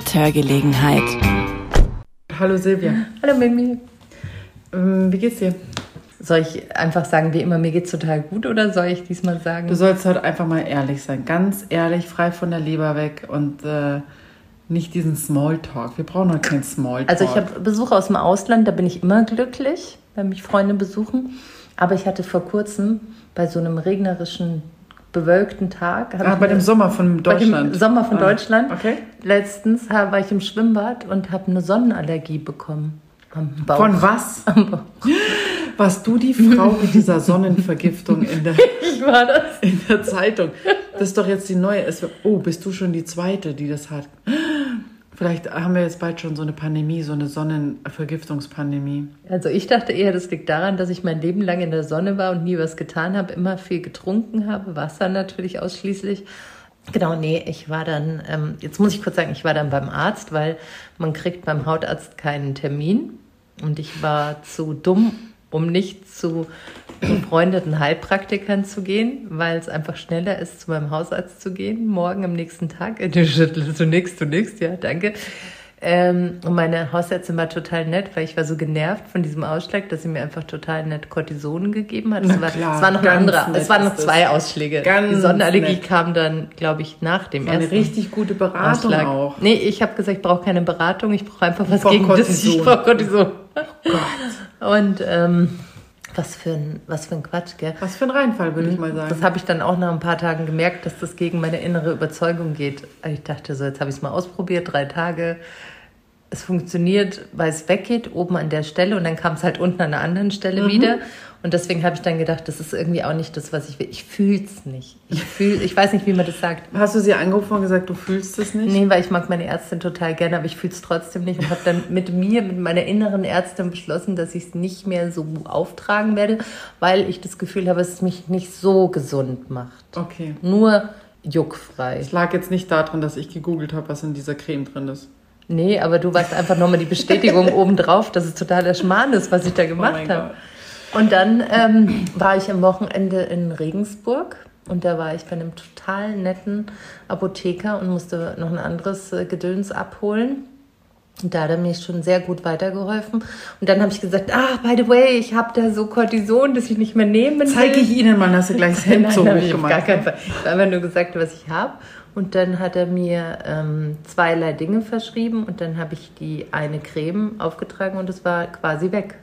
Mit Hörgelegenheit. Hallo Silvia. Hallo Mimi. Ähm, wie geht's dir? Soll ich einfach sagen, wie immer, mir geht's total gut oder soll ich diesmal sagen? Du sollst heute einfach mal ehrlich sein. Ganz ehrlich, frei von der Leber weg und äh, nicht diesen Smalltalk. Wir brauchen heute keinen Smalltalk. Also ich habe Besuch aus dem Ausland, da bin ich immer glücklich, wenn mich Freunde besuchen. Aber ich hatte vor kurzem bei so einem regnerischen, bewölkten Tag. Ah, bei dem Sommer von Bei Deutschland. dem Sommer von Ah, Deutschland. Okay. Letztens war ich im Schwimmbad und habe eine Sonnenallergie bekommen. Am Bauch. Von was? Am Bauch. Warst du die Frau mit dieser Sonnenvergiftung in der, Ich war das. in der Zeitung? Das ist doch jetzt die neue. Oh, bist du schon die Zweite, die das hat? Vielleicht haben wir jetzt bald schon so eine Pandemie, so eine Sonnenvergiftungspandemie. Also ich dachte eher, das liegt daran, dass ich mein Leben lang in der Sonne war und nie was getan habe, immer viel getrunken habe, Wasser natürlich ausschließlich. Genau, nee, ich war dann, ähm, jetzt muss ich kurz sagen, ich war dann beim Arzt, weil man kriegt beim Hautarzt keinen Termin. Und ich war zu dumm, um nicht zu befreundeten Heilpraktikern zu gehen, weil es einfach schneller ist, zu meinem Hausarzt zu gehen, morgen am nächsten Tag. Du schüttelst, du nix, du nix, ja, danke. Ähm, und meine Hausärztin war total nett, weil ich war so genervt von diesem Ausschlag, dass sie mir einfach total nett Cortison gegeben hat. Es war, klar, es war noch ein anderer, es waren noch das. zwei Ausschläge. Ganz Die Sonnenallergie nett. kam dann, glaube ich, nach dem War eine ersten. richtig gute Beratung Ausschlag. auch. Nee, ich habe gesagt, ich brauche keine Beratung, ich brauche einfach was brauch gegen das. Cortison. Ich brauche Cortison. Gott, Und ähm, was für ein, was für ein Quatsch, gell? was für ein Reinfall, würde ich mal sagen. Das habe ich dann auch nach ein paar Tagen gemerkt, dass das gegen meine innere Überzeugung geht. Ich dachte so, jetzt habe ich es mal ausprobiert, drei Tage. Es funktioniert, weil es weggeht, oben an der Stelle und dann kam es halt unten an einer anderen Stelle wieder. Und deswegen habe ich dann gedacht, das ist irgendwie auch nicht das, was ich will. Ich fühle es nicht. Ich fühl, ich weiß nicht, wie man das sagt. Hast du sie angerufen und gesagt, du fühlst es nicht? Nee, weil ich mag meine Ärztin total gerne, aber ich fühle es trotzdem nicht und habe dann mit mir, mit meiner inneren Ärztin beschlossen, dass ich es nicht mehr so auftragen werde, weil ich das Gefühl habe, dass es mich nicht so gesund macht. Okay. Nur juckfrei. Es lag jetzt nicht daran, dass ich gegoogelt habe, was in dieser Creme drin ist. Nee, aber du warst einfach nochmal die Bestätigung obendrauf, dass es totaler Schmarrn ist, was ich da Oh gemacht mein habe. Und dann ähm, war ich am Wochenende in Regensburg und da war ich bei einem total netten Apotheker und musste noch ein anderes äh, Gedöns abholen. Und da hat er mir schon sehr gut weitergeholfen. Und dann habe ich gesagt, ah, by the way, ich habe da so Cortison, das ich nicht mehr nehmen will. Zeige ich Ihnen mal, hast du gleich das Hemd so hoch gemacht. gar keinen Fall. Ich habe einfach nur gesagt, was ich habe. Und dann hat er mir ähm, zweierlei Dinge verschrieben und dann habe ich die eine Creme aufgetragen und es war quasi weg.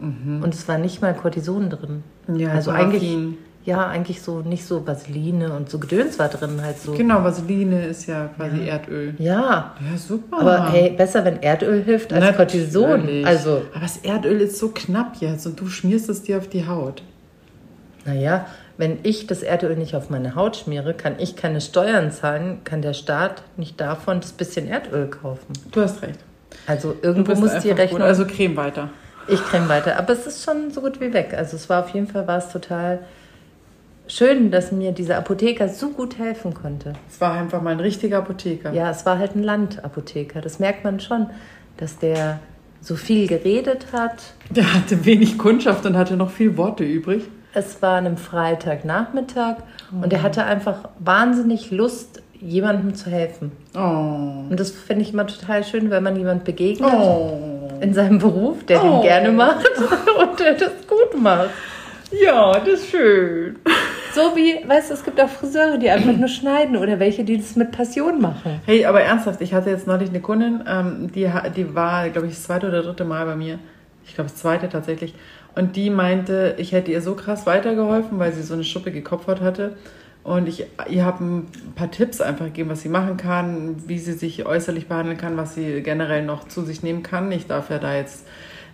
Und es war nicht mal Cortison drin. Mhm. Ja, also eigentlich, ja, eigentlich so nicht so Vaseline und so Gedöns war drin halt so. Genau, Vaseline ist ja quasi Erdöl. Ja, Ja, super. aber hey, besser, wenn Erdöl hilft als Cortison. Natürlich. Also, Aber das Erdöl ist so knapp jetzt und du schmierst es dir auf die Haut. naja, wenn ich das Erdöl nicht auf meine Haut schmiere, kann ich keine Steuern zahlen, kann der Staat nicht davon das bisschen Erdöl kaufen. Du hast recht. Also irgendwo muss die einfach gut. Rechnung. Also Creme weiter. Ich creme weiter. Aber es ist schon so gut wie weg. Also es war auf jeden Fall war es total schön, dass mir dieser Apotheker so gut helfen konnte. Es war einfach mal ein richtiger Apotheker. Ja, es war halt ein Landapotheker. Das merkt man schon, dass der so viel geredet hat. Der hatte wenig Kundschaft und hatte noch viel Worte übrig. Es war an einem Freitagnachmittag und er hatte einfach wahnsinnig Lust, jemandem zu helfen. Oh. Und das finde ich immer total schön, wenn man jemand begegnet Oh. In seinem Beruf, der Oh. den gerne macht und der das gut macht. Ja, das ist schön. So wie, weißt du, es gibt auch Friseure, die einfach nur schneiden oder welche, die das mit Passion machen. Hey, aber ernsthaft, ich hatte jetzt neulich eine Kundin, ähm, die, die war, glaube ich, das zweite oder dritte Mal bei mir. Ich glaube, das zweite tatsächlich. Und die meinte, ich hätte ihr so krass weitergeholfen, weil sie so eine schuppige Kopfhaut hatte. Und ich ihr habe ein paar Tipps einfach gegeben, was sie machen kann, wie sie sich äußerlich behandeln kann, was sie generell noch zu sich nehmen kann. Ich darf ja da jetzt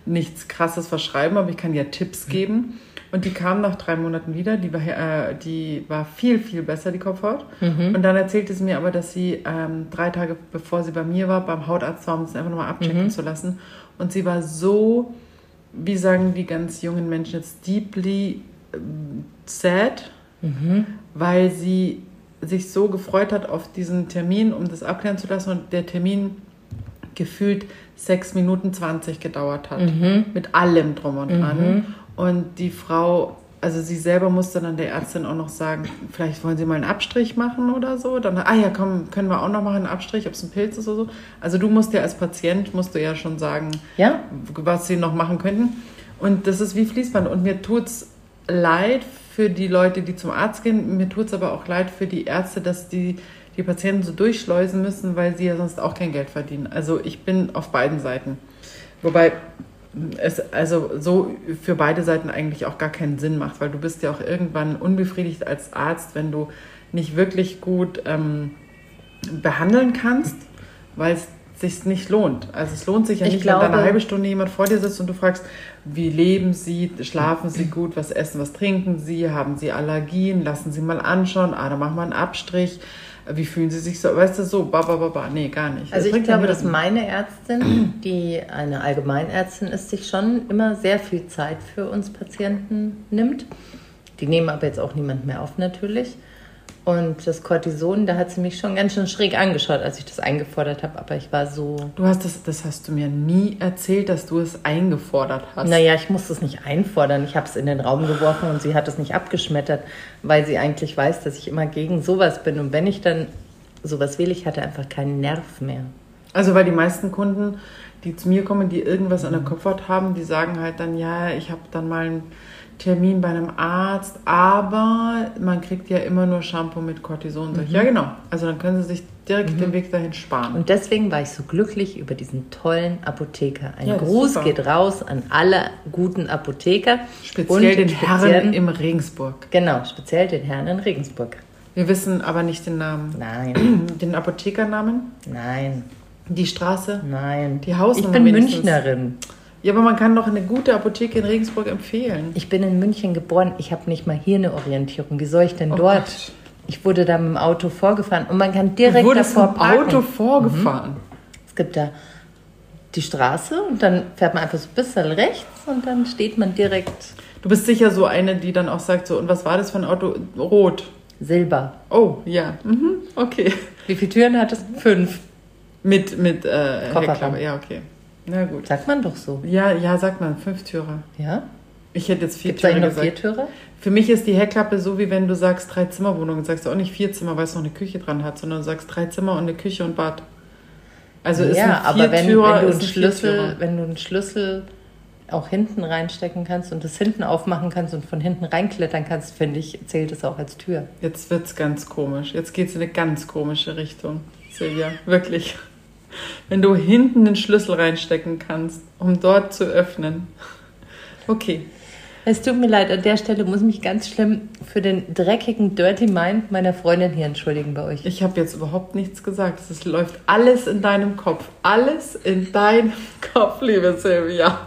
nichts Krasses verschreiben, aber ich kann ihr Tipps geben. Und die kam nach drei Monaten wieder. Die war, äh, die war viel, viel besser, die Kopfhaut. Und dann erzählte sie mir aber, dass sie ähm, drei Tage bevor sie bei mir war, beim Hautarzt war, um es einfach nochmal abchecken zu lassen. Und sie war so, wie sagen die ganz jungen Menschen jetzt, deeply ähm, sad, weil sie sich so gefreut hat auf diesen Termin, um das abklären zu lassen. Und der Termin gefühlt sechs Minuten 20 gedauert hat. Mit allem drum und dran. Und die Frau also sie selber musste dann der Ärztin auch noch sagen, vielleicht wollen Sie mal einen Abstrich machen oder so. Dann, ah ja, komm, können wir auch noch machen einen Abstrich, ob es ein Pilz ist oder so. Also du musst ja als Patient, musst du ja schon sagen, Ja? was sie noch machen könnten. Und das ist wie Fließband. Und mir tut's leid für die Leute, die zum Arzt gehen. Mir tut's aber auch leid für die Ärzte, dass die die Patienten so durchschleusen müssen, weil sie ja sonst auch kein Geld verdienen. Also ich bin auf beiden Seiten. Wobei es also so für beide Seiten eigentlich auch gar keinen Sinn macht, weil du bist ja auch irgendwann unbefriedigt als Arzt, wenn du nicht wirklich gut ähm, behandeln kannst, weil es sich nicht lohnt. Also es lohnt sich ja Ich nicht, wenn da glaube- eine halbe Stunde jemand vor dir sitzt und du fragst, wie leben sie, schlafen sie gut, was essen, was trinken sie, haben sie Allergien, lassen sie mal anschauen, ah, da machen wir einen Abstrich, wie fühlen sie sich so, weißt du, so, ba, ba, ba, ba. nee, gar nicht. Also Das ich glaube, dass meine Ärztin, die eine Allgemeinärztin ist, sich schon immer sehr viel Zeit für uns Patienten nimmt. Die nehmen aber jetzt auch niemand mehr auf natürlich. Und das Cortison, da hat sie mich schon ganz schön schräg angeschaut, als ich das eingefordert habe. Aber ich war so, Du hast das, das hast du mir nie erzählt, dass du es eingefordert hast. naja, ich musste es nicht einfordern. Ich habe es in den Raum geworfen und sie hat es nicht abgeschmettert, weil sie eigentlich weiß, dass ich immer gegen sowas bin. Und wenn ich dann sowas will, ich hatte einfach keinen Nerv mehr. Also weil die meisten Kunden, die zu mir kommen, die irgendwas an der Kopfhaut haben, die sagen halt dann, ja, ich habe dann mal einen Termin bei einem Arzt, aber man kriegt ja immer nur Shampoo mit Cortison. Ich, Ja, genau. Also dann können sie sich direkt den Weg dahin sparen. Und deswegen war ich so glücklich über diesen tollen Apotheker. Ein Ja, Gruß geht raus an alle guten Apotheker. Speziell Und den speziell- Herren im Regensburg. Genau, speziell den Herrn in Regensburg. Wir wissen aber nicht den Namen. Nein, Den Apothekernamen, nein, die Straße. nein. Die Hausnummer Ich bin wenigstens. Münchnerin. Ja, aber man kann doch eine gute Apotheke in Regensburg empfehlen. Ich bin in München geboren. Ich habe nicht mal hier eine Orientierung. Wie soll ich denn Oh dort? Gott. Ich wurde da mit dem Auto vorgefahren und man kann Du direkt wurdest davor parken. Auto vorgefahren. Es gibt da die Straße und dann fährt man einfach so ein bisschen rechts und dann steht man direkt Du bist sicher so eine, die dann auch sagt so, und was war das für ein Auto? Rot. Silber. Oh, ja. Mhm. Okay. Wie viele Türen hat es? Fünf. Mit, mit äh, Kofferraum. Ja, okay. Na gut. Sagt man doch so. Ja, ja, sagt man, fünf Türer. Ja? Ich hätte jetzt vier Gibt es eigentlich Türer noch gesagt. vier Türe? Für mich ist die Heckklappe so, wie wenn du sagst drei Zimmerwohnungen. Sagst du auch nicht vier Zimmer, weil es noch eine Küche dran hat, sondern du sagst drei Zimmer und eine Küche und Bad. Also ist ja, ein aber wenn, Viertürer, wenn, du ist einen ein Schlüssel, Viertürer. wenn du einen Schlüssel auch hinten reinstecken kannst und das hinten aufmachen kannst und von hinten reinklettern kannst, finde ich, zählt es auch als Tür. Jetzt wird's ganz komisch. Jetzt geht's in eine ganz komische Richtung, Silvia. Wirklich. Wenn du hinten den Schlüssel reinstecken kannst, um dort zu öffnen. Okay. Es tut mir leid, an der Stelle muss ich mich ganz schlimm für den dreckigen Dirty Mind meiner Freundin hier entschuldigen bei euch. Ich habe jetzt überhaupt nichts gesagt. Es läuft alles in deinem Kopf. Alles in deinem Kopf, liebe Silvia.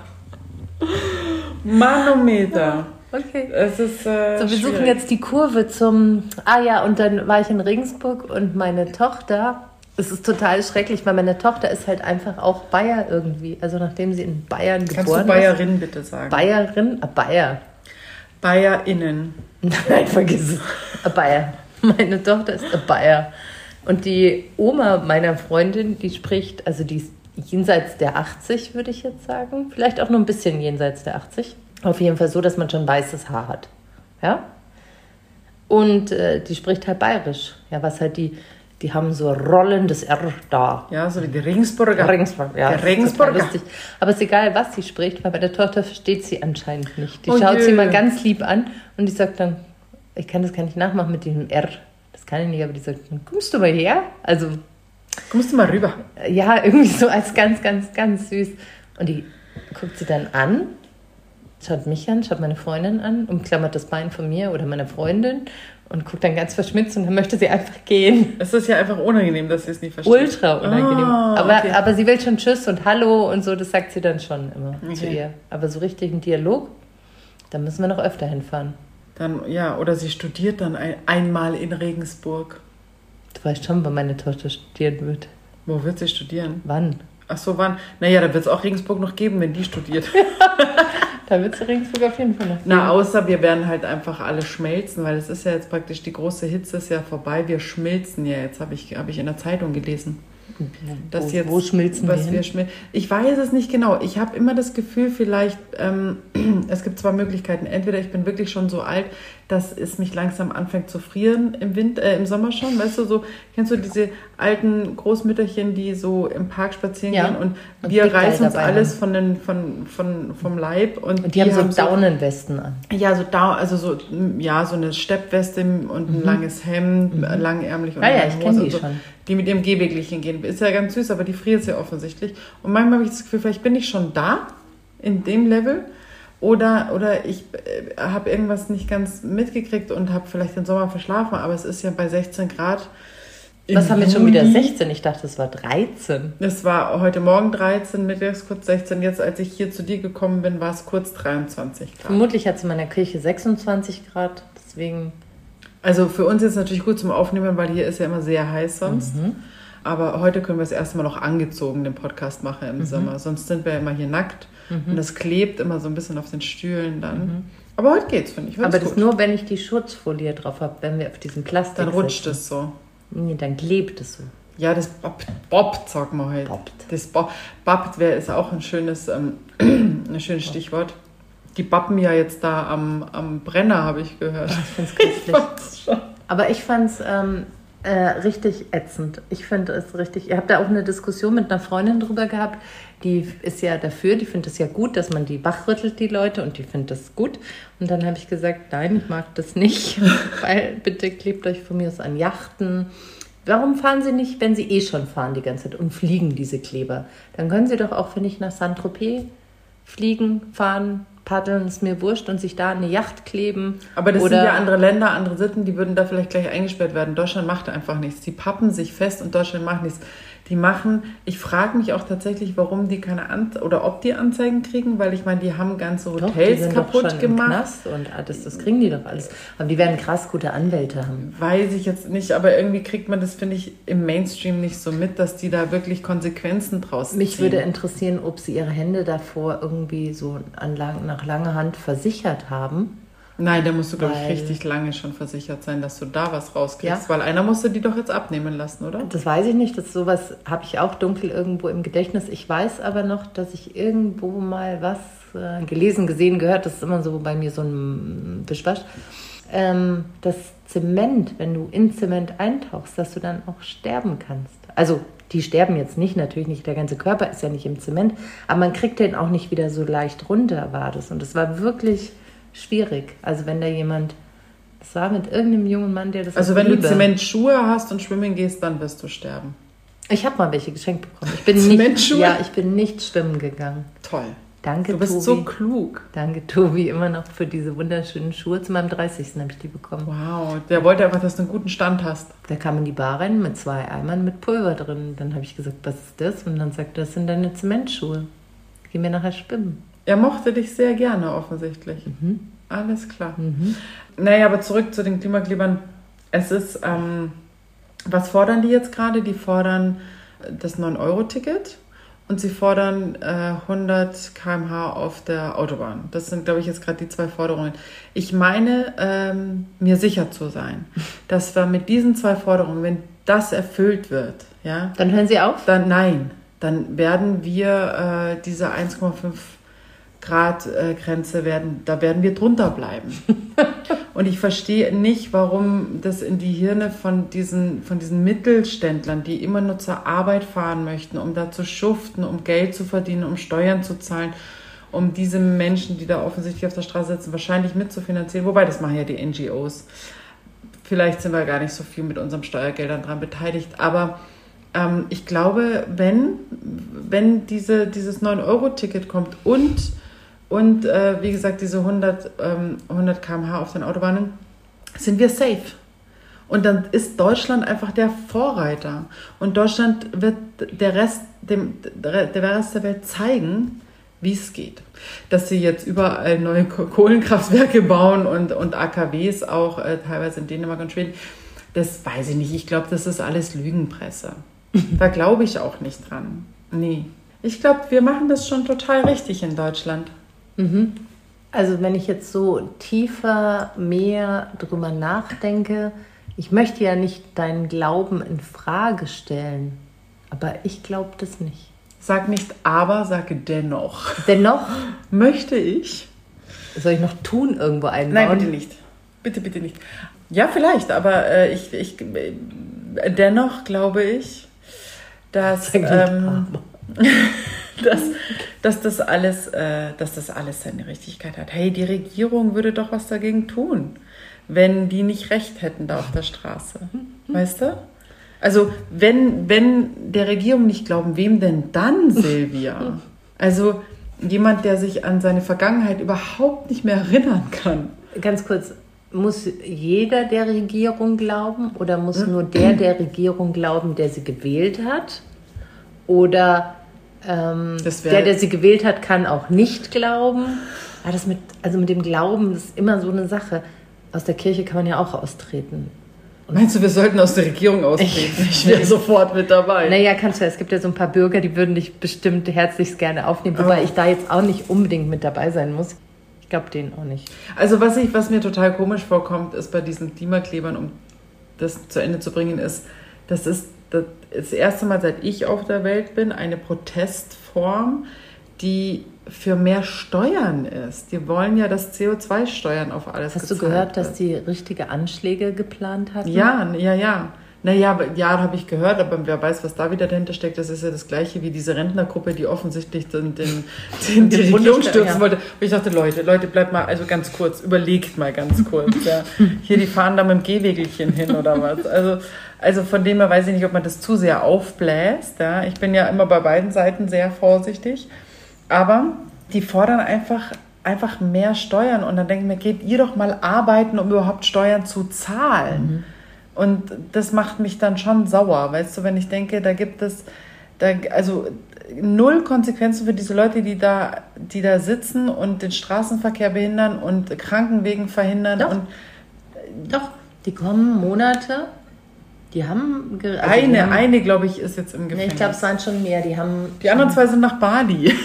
Manometer. Okay. Es ist. Äh, So, wir suchen schwierig. jetzt die Kurve zum. Ah ja, und dann war ich in Regensburg und meine Tochter. Es ist total schrecklich, weil meine Tochter ist halt einfach auch Bayer irgendwie. Also nachdem sie in Bayern Kannst geboren du Bayerin bitte sagen? ist. Bayerin? Ah, Bayer. BayerInnen. Nein, vergiss es. A Bayer. Meine Tochter ist a Bayer. Und die Oma meiner Freundin, die spricht, also die ist jenseits der 80, würde ich jetzt sagen. Vielleicht auch nur ein bisschen jenseits der 80. Auf jeden Fall so, dass man schon weißes Haar hat. Ja? Und äh, die spricht halt bayerisch. Ja, was halt die, die haben so rollendes R da. Ja, so wie die Regensburger. Regensburg, ja. Der Regensburger. lustig. Aber es ist egal, was sie spricht, weil bei der Tochter versteht sie anscheinend nicht. Die Oh schaut je. sie mal ganz lieb an und die sagt dann, ich kann das gar nicht nachmachen mit dem R. Das kann ich nicht, aber die sagt, kommst du mal her? Also, Kommst du mal rüber? ja, irgendwie so als ganz, ganz, ganz süß. Und die guckt sie dann an, schaut mich an, schaut meine Freundin an, umklammert das Bein von mir oder meiner Freundin und guckt dann ganz verschmitzt und dann möchte sie einfach gehen. Es ist ja einfach unangenehm, dass sie es nicht versteht. Ultra unangenehm. Ah, aber, okay. aber sie will schon Tschüss und Hallo und so, das sagt sie dann schon immer zu Okay. ihr. Aber so richtig ein Dialog, da müssen wir noch öfter hinfahren. Dann, ja, oder sie studiert dann ein, einmal in Regensburg. Du weißt schon, wann meine Tochter studieren wird. Wo wird sie studieren? Wann? Ach so, wann? Naja, da wird es auch Regensburg noch geben, wenn die studiert. Da wird sie Regensburg auf jeden Fall noch. Na, geben. außer wir werden halt einfach alle schmelzen, weil es ist ja jetzt praktisch, die große Hitze ist ja vorbei. Wir schmilzen ja jetzt, habe ich, hab ich in der Zeitung gelesen. dass wo, jetzt, wo schmilzen was wir wir schmil Ich weiß es nicht genau. Ich habe immer das Gefühl, vielleicht, ähm, es gibt zwei Möglichkeiten. Entweder ich bin wirklich schon so alt, dass es mich langsam anfängt zu frieren im Winter, äh, im Sommer schon. Weißt du, so, kennst du diese alten Großmütterchen, die so im Park spazieren Ja. gehen und, Und wir reißen uns alles von den, von, von, vom Leib und, Und die, haben so Daunenwesten an. ja, so da, also so, ja, so eine Steppweste und ein langes Hemd, äh, langärmlich und Ah Mhm. ja, eine ich Hose kenn die so, schon. Die mit ihrem Gehweglichen gehen. Ist ja ganz süß, aber die friert ja offensichtlich. Und manchmal habe ich das Gefühl, vielleicht bin ich schon da, in dem Level. Oder, oder ich äh, habe irgendwas nicht ganz mitgekriegt und habe vielleicht den Sommer verschlafen, aber es ist ja bei 16 Grad. Was haben wir schon wieder? Juni. 16? Ich dachte, es war 13. Es war heute Morgen 13, mittags kurz 16. Jetzt, als ich hier zu dir gekommen bin, war es kurz 23 Grad. Vermutlich hat es in meiner Küche 26 Grad. Deswegen. Also für uns ist es natürlich gut zum Aufnehmen, weil hier ist ja immer sehr heiß sonst. Mhm. Aber heute können wir es erstmal noch angezogen, den Podcast machen Mhm. im Sommer. Sonst sind wir immer hier nackt und das klebt immer so ein bisschen auf den Stühlen dann. Aber heute geht's, finde ich. Mhm. Aber das gut. nur, wenn ich die Schutzfolie drauf habe, wenn wir auf diesem Plastik dann rutscht sitzen. es so. Nee, dann klebt es so. Ja, das boppt, boppt sagt man heute. Boppt. Das bo boppt wäre ist auch ein schönes, ähm, ein schönes Stichwort. Die bappen ja jetzt da am, am Brenner, habe ich gehört. Ich finde es köstlich. Aber ich fand es ähm, äh, richtig ätzend. Ich finde es richtig. Ihr habt da auch eine Diskussion mit einer Freundin drüber gehabt. Die ist ja dafür, die findet es ja gut, dass man die wachrüttelt, die Leute, und die findet das gut. Und dann habe ich gesagt, nein, ich mag das nicht, weil bitte klebt euch von mir aus an Yachten. Warum fahren Sie nicht, wenn Sie eh schon fahren die ganze Zeit und fliegen diese Kleber? Dann können Sie doch auch, finde ich, nach Saint-Tropez fliegen, fahren, paddeln, ist mir wurscht, und sich da eine Yacht kleben. Aber das sind ja andere Länder, andere Sitten, die würden da vielleicht gleich eingesperrt werden. Deutschland macht einfach nichts. Die pappen sich fest und Deutschland macht nichts. Die machen, ich frage mich auch tatsächlich, warum die keine An oder ob die Anzeigen kriegen, weil ich meine, die haben ganze Hotels doch kaputt gemacht. Und alles, das kriegen die doch alles. Aber die werden krass gute Anwälte haben. Weiß ich jetzt nicht, aber irgendwie kriegt man das, finde ich, im Mainstream nicht so mit, dass die da wirklich Konsequenzen draus Mich ziehen. würde interessieren, ob sie ihre Hände davor irgendwie so an lang, nach langer Hand versichert haben. Nein, da musst du, glaube ich, richtig lange schon versichert sein, dass du da was rauskriegst. Ja. Weil einer musste die doch jetzt abnehmen lassen, oder? Das weiß ich nicht, das sowas habe ich auch dunkel irgendwo im Gedächtnis. Ich weiß aber noch, dass ich irgendwo mal was äh, gelesen, gesehen, gehört, das ist immer so bei mir so ein Wischwasch, ähm, das Zement, wenn du in Zement eintauchst, dass du dann auch sterben kannst. Also die sterben jetzt nicht, natürlich nicht, der ganze Körper ist ja nicht im Zement, aber man kriegt den auch nicht wieder so leicht runter, war das. Und das war wirklich schwierig. Also wenn da jemand, das war mit irgendeinem jungen Mann, der das Also wenn du Liebe- Zementschuhe hast und schwimmen gehst, dann wirst du sterben. ich habe mal welche geschenkt bekommen. Ich bin Zementschuhe? nicht, ja, ich bin nicht schwimmen gegangen. Toll. Danke, Du bist Tobi. so klug. Danke, Tobi, immer noch für diese wunderschönen Schuhe. Zu meinem 30. habe ich die bekommen. Wow, der wollte einfach, dass du einen guten Stand hast. Da kam in die Bar rein mit zwei Eimern mit Pulver drin. Dann habe ich gesagt, was ist das? Und dann sagt er, das sind deine Zementschuhe. Gehen wir nachher schwimmen. Er mochte dich sehr gerne, offensichtlich. Mhm. Alles klar. Naja, aber zurück zu den Klimaklebern. Es ist, ähm, was fordern die jetzt gerade? Die fordern äh, das 9-Euro-Ticket und sie fordern äh, 100 km/h auf der Autobahn. Das sind, glaube ich, jetzt gerade die zwei Forderungen. Ich meine, ähm, mir sicher zu sein, dass wir mit diesen zwei Forderungen, wenn das erfüllt wird, ja, Dann hören Sie auf. dann nein, dann werden wir äh, diese 1,5 Grad äh, Grenze werden, da werden wir drunter bleiben. Und ich verstehe nicht, warum das in die Hirne von diesen, von diesen Mittelständlern, die immer nur zur Arbeit fahren möchten, um da zu schuften, um Geld zu verdienen, um Steuern zu zahlen, um diese Menschen, die da offensichtlich auf der Straße sitzen, wahrscheinlich mitzufinanzieren. Wobei, das machen ja die NGOs. Vielleicht sind wir gar nicht so viel mit unseren Steuergeldern dran beteiligt, aber ähm, ich glaube, wenn, wenn diese, dieses 9-Euro-Ticket kommt und, und äh, wie gesagt, diese 100, ähm, 100 km/h auf den Autobahnen, sind wir safe. Und dann ist Deutschland einfach der Vorreiter. Und Deutschland wird der Rest, dem, der Rest der Welt zeigen, wie es geht. Dass sie jetzt überall neue Ko- Kohlenkraftwerke bauen und, und AKWs auch äh, teilweise in Dänemark und Schweden, das weiß ich nicht. Ich glaube, das ist alles Lügenpresse. Da glaube ich auch nicht dran. Nee. Ich glaube, wir machen das schon total richtig in Deutschland. Also wenn ich jetzt so tiefer, mehr drüber nachdenke, ich möchte ja nicht deinen Glauben in Frage stellen. Aber ich glaube das nicht. Sag nicht aber, sage dennoch. Dennoch Möchte ich. soll ich noch tun irgendwo einbauen? Nein, bitte nicht. Bitte, bitte nicht. Ja, vielleicht, aber äh, ich, ich, äh, dennoch glaube ich, dass, Sag nicht ähm, dass, dass, das alles, äh, dass das alles seine Richtigkeit hat. Hey, die Regierung würde doch was dagegen tun, wenn die nicht recht hätten da auf der Straße. Weißt du? Also, wenn, wenn der Regierung nicht glauben, wem denn dann, Silvia? Also, jemand, der sich an seine Vergangenheit überhaupt nicht mehr erinnern kann. Ganz kurz, muss jeder der Regierung glauben oder muss nur der der Regierung glauben, der sie gewählt hat? Oder ähm, der, der sie gewählt hat, kann auch nicht glauben? Ah, das mit, also mit dem Glauben, ist immer so eine Sache. Aus der Kirche kann man ja auch austreten. Meinst du, wir sollten aus der Regierung austreten? Ich wäre sofort mit dabei. Naja, kannst du, es gibt ja so ein paar Bürger, die würden dich bestimmt herzlichst gerne aufnehmen, wobei Oh. ich da jetzt auch nicht unbedingt mit dabei sein muss. Ich glaube denen auch nicht. Also was, ich, was mir total komisch vorkommt, ist bei diesen Klimaklebern, um das zu Ende zu bringen, ist, das ist das, das erste Mal, seit ich auf der Welt bin, eine Protestform, die für mehr Steuern ist. Die wollen ja das CO2-Steuern auf alles Hast du gehört, dass wird. die richtige Anschläge geplant hatten? Ja, ja, ja. Naja, ja, habe ich gehört, aber wer weiß, was da wieder dahinter steckt, das ist ja das Gleiche wie diese Rentnergruppe, die offensichtlich den, den, den, die Den Regierung stürzen ja. wollte. Und ich dachte, Leute, Leute, bleibt mal, also ganz kurz, überlegt mal ganz kurz. Ja. Hier, die fahren da mit dem Gehwegelchen hin oder was. Also, also von dem her weiß ich nicht, ob man das zu sehr aufbläst. Ja. Ich bin ja immer bei beiden Seiten sehr vorsichtig. Aber die fordern einfach, einfach mehr Steuern. Und dann denke ich mir, geht ihr doch mal arbeiten, um überhaupt Steuern zu zahlen. Und das macht mich dann schon sauer, weißt du, wenn ich denke, da gibt es, da, also null Konsequenzen für diese Leute, die da, die da sitzen und den Straßenverkehr behindern und Krankenwegen verhindern. Doch. Und Doch, die kommen Monate. Die haben. also die eine, haben, eine, glaube ich, ist jetzt im Nee, Gefängnis. ich glaube, es waren schon mehr. Die haben. die anderen zwei sind nach Bali.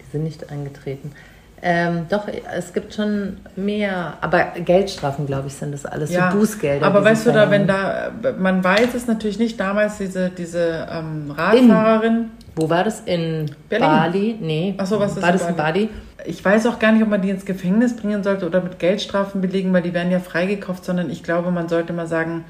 Die sind nicht eingetreten. Ähm, doch, es gibt schon mehr, aber Geldstrafen, glaube ich, sind das alles, so Bußgelder. Aber weißt du, da, wenn da, man weiß es natürlich nicht, damals diese, diese ähm, Radfahrerin, Wo war das? In Berlin. Bali? Nee. Ach so, was ist War in das in Bali? ich weiß auch gar nicht, ob man die ins Gefängnis bringen sollte oder mit Geldstrafen belegen, weil die werden ja freigekauft, sondern ich glaube, man sollte mal sagen,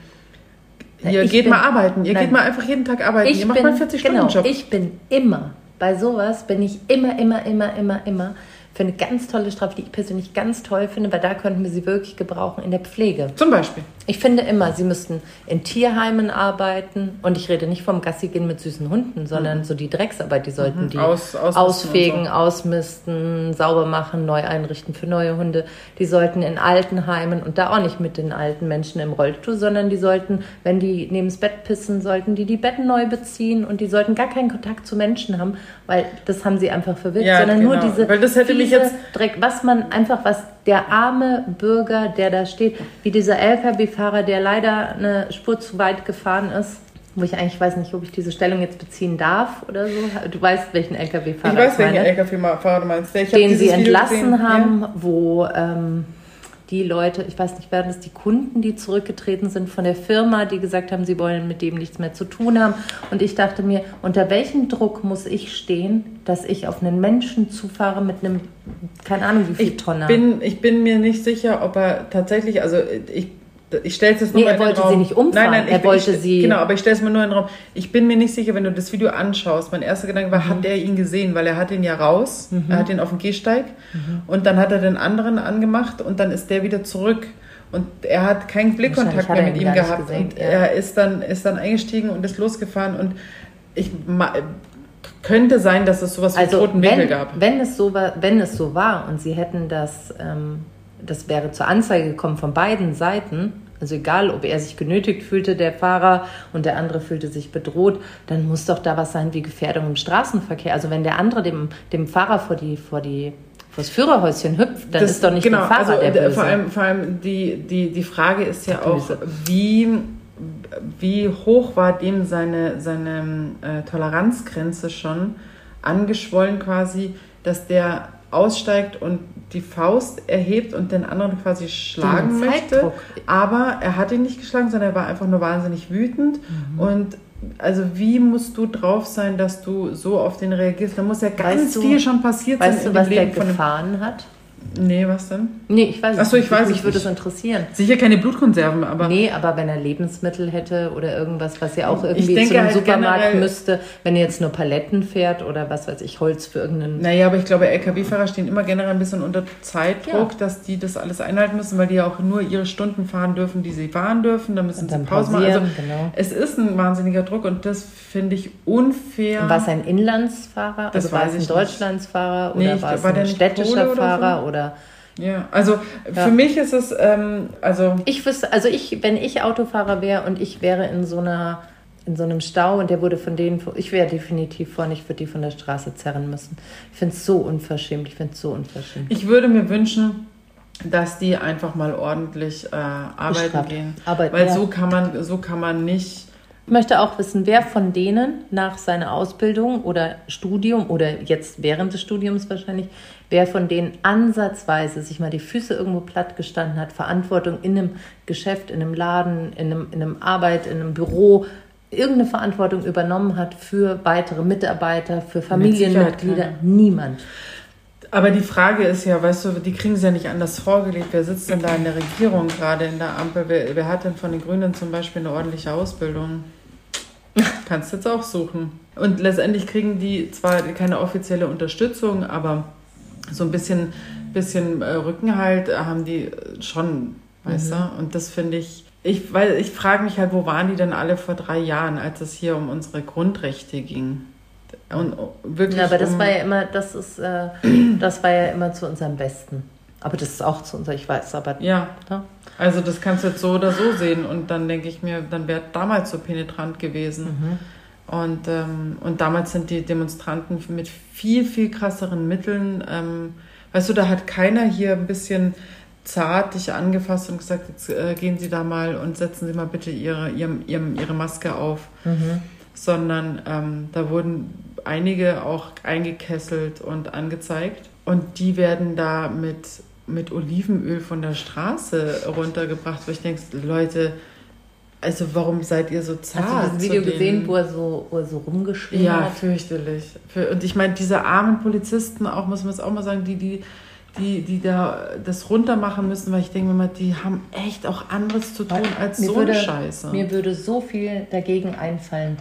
Na, ihr geht bin- mal arbeiten, ihr Nein. geht mal einfach jeden Tag arbeiten, ihr macht mal einen 40-Stunden-Job. Genau, ich bin immer, bei sowas bin ich immer, immer, immer, immer, immer für eine ganz tolle Strafe, die ich persönlich ganz toll finde, weil da könnten wir sie wirklich gebrauchen in der Pflege. Zum Beispiel. Ich finde immer, sie müssten in Tierheimen arbeiten und ich rede nicht vom Gassi gehen mit süßen Hunden, sondern so die Drecksarbeit, die sollten die Mhm. Aus- ausmisten ausfegen, so. ausmisten, sauber machen, neu einrichten für neue Hunde. Die sollten in Altenheimen und da auch nicht mit den alten Menschen im Rollstuhl, sondern die sollten, wenn die neben das Bett pissen, sollten die die Betten neu beziehen und die sollten gar keinen Kontakt zu Menschen haben, weil das haben sie einfach verwirrt, Ja, sondern nur genau. diese Weil das hätte mich jetzt- Dreck, was man einfach, was der arme Bürger, der da steht, wie dieser LKW-Fahrer, der leider eine Spur zu weit gefahren ist, wo ich eigentlich weiß nicht, ob ich diese Stellung jetzt beziehen darf oder so. Du weißt, welchen LKW-Fahrer Ich weiß, welchen meine, LKW-Fahrer du meinst. Ich den sie entlassen gesehen. haben, wo ähm, die Leute, ich weiß nicht, werden es die Kunden, die zurückgetreten sind von der Firma, die gesagt haben, sie wollen mit dem nichts mehr zu tun haben. Und ich dachte mir, unter welchem Druck muss ich stehen, dass ich auf einen Menschen zufahre mit einem, keine Ahnung, wie viel Ich Tonner. bin, ich bin mir nicht sicher, ob er tatsächlich, also ich, ich stelle es jetzt nur Nee, er wollte sie nicht umfahren, Nein, nein, er ich, wollte ich, sie- Genau, aber ich stelle es mir nur in den Raum. Ich bin mir nicht sicher, wenn du das Video anschaust. Mein erster Gedanke war, Mhm. hat er ihn gesehen? Weil er hat ihn ja raus, er hat ihn auf dem Gehsteig und dann hat er den anderen angemacht und dann ist der wieder zurück. Und er hat keinen Blickkontakt mehr mit ihm gehabt. gesehen, und ja. er ist dann, ist dann eingestiegen und ist losgefahren. Und ich könnte sein, dass es sowas wie also toten Winkel gab. wenn es so war, wenn es so war und sie hätten das, ähm, das wäre zur Anzeige gekommen von beiden Seiten, also egal, ob er sich genötigt fühlte, der Fahrer, und der andere fühlte sich bedroht, dann muss doch da was sein wie Gefährdung im Straßenverkehr. Also wenn der andere dem, dem Fahrer vor die, vor die, vor das Führerhäuschen hüpft, dann Das- ist doch nicht genau, der Fahrer also, der äh, Böse. Vor allem, vor allem die, die, die Frage ist ja auch, wie, wie hoch war dem seine, seine äh, Toleranzgrenze schon angeschwollen quasi, dass der aussteigt und die Faust erhebt und den anderen quasi schlagen möchte. Aber er hat ihn nicht geschlagen, sondern er war einfach nur wahnsinnig wütend Mhm. und also wie musst du drauf sein, dass du so auf den reagierst? Da muss ja ganz Weißt du- viel schon passiert Weißt sein du, was der von dem... gefahren hat? Nee, was denn? Nee, ich weiß Ach so, es ich weiß Mich würde nicht. es interessieren. Sicher keine Blutkonserven, aber... Nee, aber wenn er Lebensmittel hätte oder irgendwas, was ja auch irgendwie denke zu einem halt Supermarkt müsste, wenn er jetzt nur Paletten fährt oder was weiß ich, Holz für irgendeinen. Naja, aber ich glaube, LKW-Fahrer stehen immer generell ein bisschen unter Zeitdruck, Ja. dass die das alles einhalten müssen, weil die ja auch nur ihre Stunden fahren dürfen, die sie fahren dürfen. Da müssen Und sie dann Pause machen. Also, genau. es ist ein wahnsinniger Druck und das finde ich unfair. Und war es ein Inlandsfahrer? Das also war es ein nicht. Deutschlandsfahrer Nee, oder ich- war es ein nicht städtischer oder so? Oder Ja, also Ja. für mich ist es, ähm, also ich wüsste, also ich, wenn ich Autofahrer wäre und ich wäre in so einer in so einem Stau und der wurde von denen, ich wäre definitiv vorne, ich würde die von der Straße zerren müssen. Ich finde es so unverschämt, ich finde es so unverschämt. ich würde mir wünschen, dass die einfach mal ordentlich äh, arbeiten gehen. Arbeiten, Weil ja. so kann man, so kann man nicht. Ich möchte auch wissen, wer von denen nach seiner Ausbildung oder Studium oder jetzt während des Studiums wahrscheinlich, wer von denen ansatzweise sich mal die Füße irgendwo platt gestanden hat, Verantwortung in einem Geschäft, in einem Laden, in einem, in einem Arbeit, in einem Büro, irgendeine Verantwortung übernommen hat für weitere Mitarbeiter, für Familienmitglieder. Niemand. Aber die Frage ist ja, weißt du, die kriegen es ja nicht anders vorgelegt. Wer sitzt denn da in der Regierung gerade in der Ampel? Wer, wer hat denn von den Grünen zum Beispiel eine ordentliche Ausbildung? Kannst jetzt auch suchen. Und letztendlich kriegen die zwar keine offizielle Unterstützung, aber so ein bisschen, bisschen äh, Rückenhalt haben die schon, weißt du? Und das finde ich, ich, weil ich frage mich halt, wo waren die denn alle vor drei Jahren, als es hier um unsere Grundrechte ging? Und wirklich Ja, aber das um, war ja immer, das ist, äh, das war ja immer zu unserem Besten. Aber das ist auch zu unser, ich weiß, aber Ja, ne? also das kannst du jetzt so oder so sehen. Und dann denke ich mir, dann wäre damals so penetrant gewesen. Mhm. Und, ähm, und damals sind die Demonstranten mit viel, viel krasseren Mitteln, ähm, weißt du, da hat keiner hier ein bisschen zart dich angefasst und gesagt, jetzt äh, gehen Sie da mal und setzen Sie mal bitte Ihre, Ihre, Ihre, Ihre Maske auf. Mhm. Sondern ähm, da wurden einige auch eingekesselt und angezeigt. Und die werden da mit, mit Olivenöl von der Straße runtergebracht, wo ich denke, Leute, also warum seid ihr so zart? Hast du das Video gesehen, wo er so, wo er so rumgeschrien Ja, hat? fürchterlich. Für, und ich meine, diese armen Polizisten, auch muss man es auch mal sagen, die, die, die, die da das runtermachen müssen, weil ich denke mal, die haben echt auch anderes zu tun als Mir so würde, eine Scheiße. Mir würde so viel dagegen einfallen.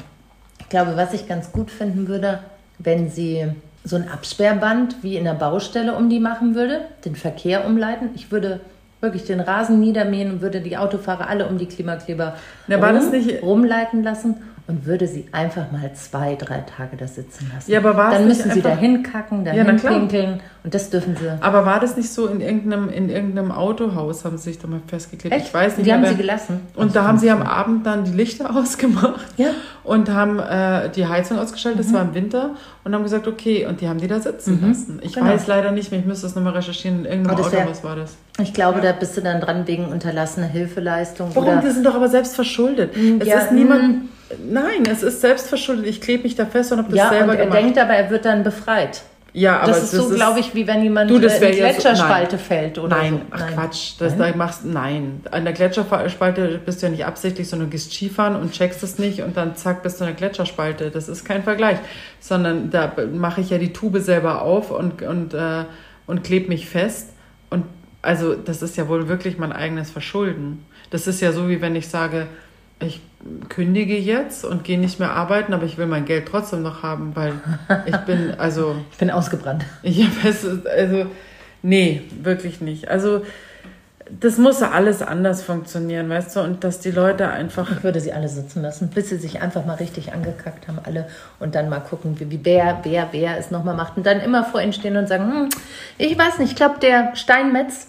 Ich glaube, was ich ganz gut finden würde, wenn sie so ein Absperrband wie in der Baustelle um die machen würde, den Verkehr umleiten. Ich würde wirklich den Rasen niedermähen und würde die Autofahrer alle um die Klimakleber war das nicht- rumleiten lassen und würde sie einfach mal zwei, drei Tage da sitzen lassen. Ja, aber war es Dann müssen sie einfach- dahin kacken, Ja, na dahin klar. pinkeln und das dürfen sie. Aber war das nicht so in irgendeinem, in irgendeinem Autohaus, haben sie sich da mal festgeklebt? Ich weiß nicht. Die haben sie gelassen. Und da haben sie am Abend dann die Lichter ausgemacht Ja. und haben äh, die Heizung ausgeschaltet, Mhm. das war im Winter, und haben gesagt, okay, und die haben die da sitzen lassen. Ich Genau. weiß leider nicht mehr, ich müsste das nochmal recherchieren, in irgendeinem das wär- Autohaus war das. Ich glaube, Ja. da bist du dann dran wegen unterlassener Hilfeleistung. Warum? oder Die sind doch aber selbst verschuldet. Es ja, ist niemand. Nein, es ist selbst verschuldet. Ich klebe mich da fest und habe das ja, selber und er gemacht. denkt aber, er wird dann befreit. ja, aber das ist so, glaube ich, wie wenn jemand Du, das in so- Gletscherspalte nein. fällt oder Nein, so. ach Quatsch, das da machst nein. An der Gletscherspalte bist du ja nicht absichtlich, sondern du gehst Skifahren und checkst es nicht und dann zack bist du in der Gletscherspalte. Das ist kein Vergleich, sondern da mache ich ja die Tube selber auf und und äh, und klebe mich fest und also das ist ja wohl wirklich mein eigenes Verschulden. Das ist ja so wie wenn ich sage, ich kündige jetzt und gehe nicht mehr arbeiten, aber ich will mein Geld trotzdem noch haben, weil ich bin also Ich bin ausgebrannt. ja, also, nee, wirklich nicht. Also, das muss alles anders funktionieren, weißt du, und dass die Leute einfach. Ich würde sie alle sitzen lassen, bis sie sich einfach mal richtig angekackt haben, alle. Und dann mal gucken, wie, wie wer, wer, wer es nochmal macht. Und dann immer vor ihnen stehen und sagen, hm, ich weiß nicht, ich glaube, der Steinmetz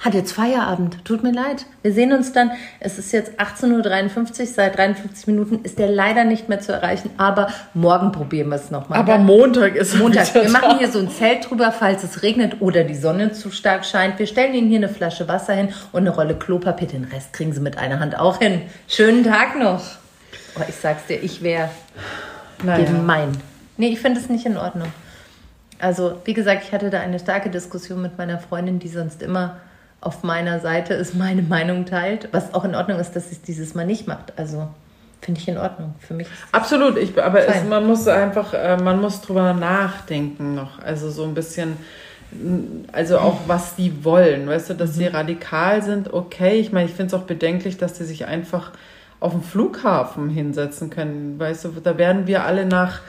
hat jetzt Feierabend. Tut mir leid. Wir sehen uns dann. Es ist jetzt 18.53 Uhr. Seit 53 Minuten ist der leider nicht mehr zu erreichen. Aber morgen probieren wir es nochmal. Aber Montag ist Montag. Wir machen hier so ein Zelt drüber, falls es regnet oder die Sonne zu stark scheint. Wir stellen Ihnen hier eine Flasche Wasser hin und eine Rolle Klopapier. Den Rest kriegen Sie mit einer Hand auch hin. Schönen Tag noch. Oh, ich sag's dir, ich wäre Naja. gemein. Nee, ich finde es nicht in Ordnung. Also, wie gesagt, ich hatte da eine starke Diskussion mit meiner Freundin, die sonst immer auf meiner Seite ist, meine Meinung teilt. Was auch in Ordnung ist, dass sie es dieses Mal nicht macht. Also, Finde ich in Ordnung. Für mich. Absolut, ich, aber es, man muss einfach, äh, man muss drüber nachdenken noch. Also so ein bisschen, also auch was die wollen, weißt du, dass mhm. sie radikal sind, okay. Ich meine, ich finde es auch bedenklich, dass sie sich einfach auf dem Flughafen hinsetzen können. Weißt du, da werden wir alle nach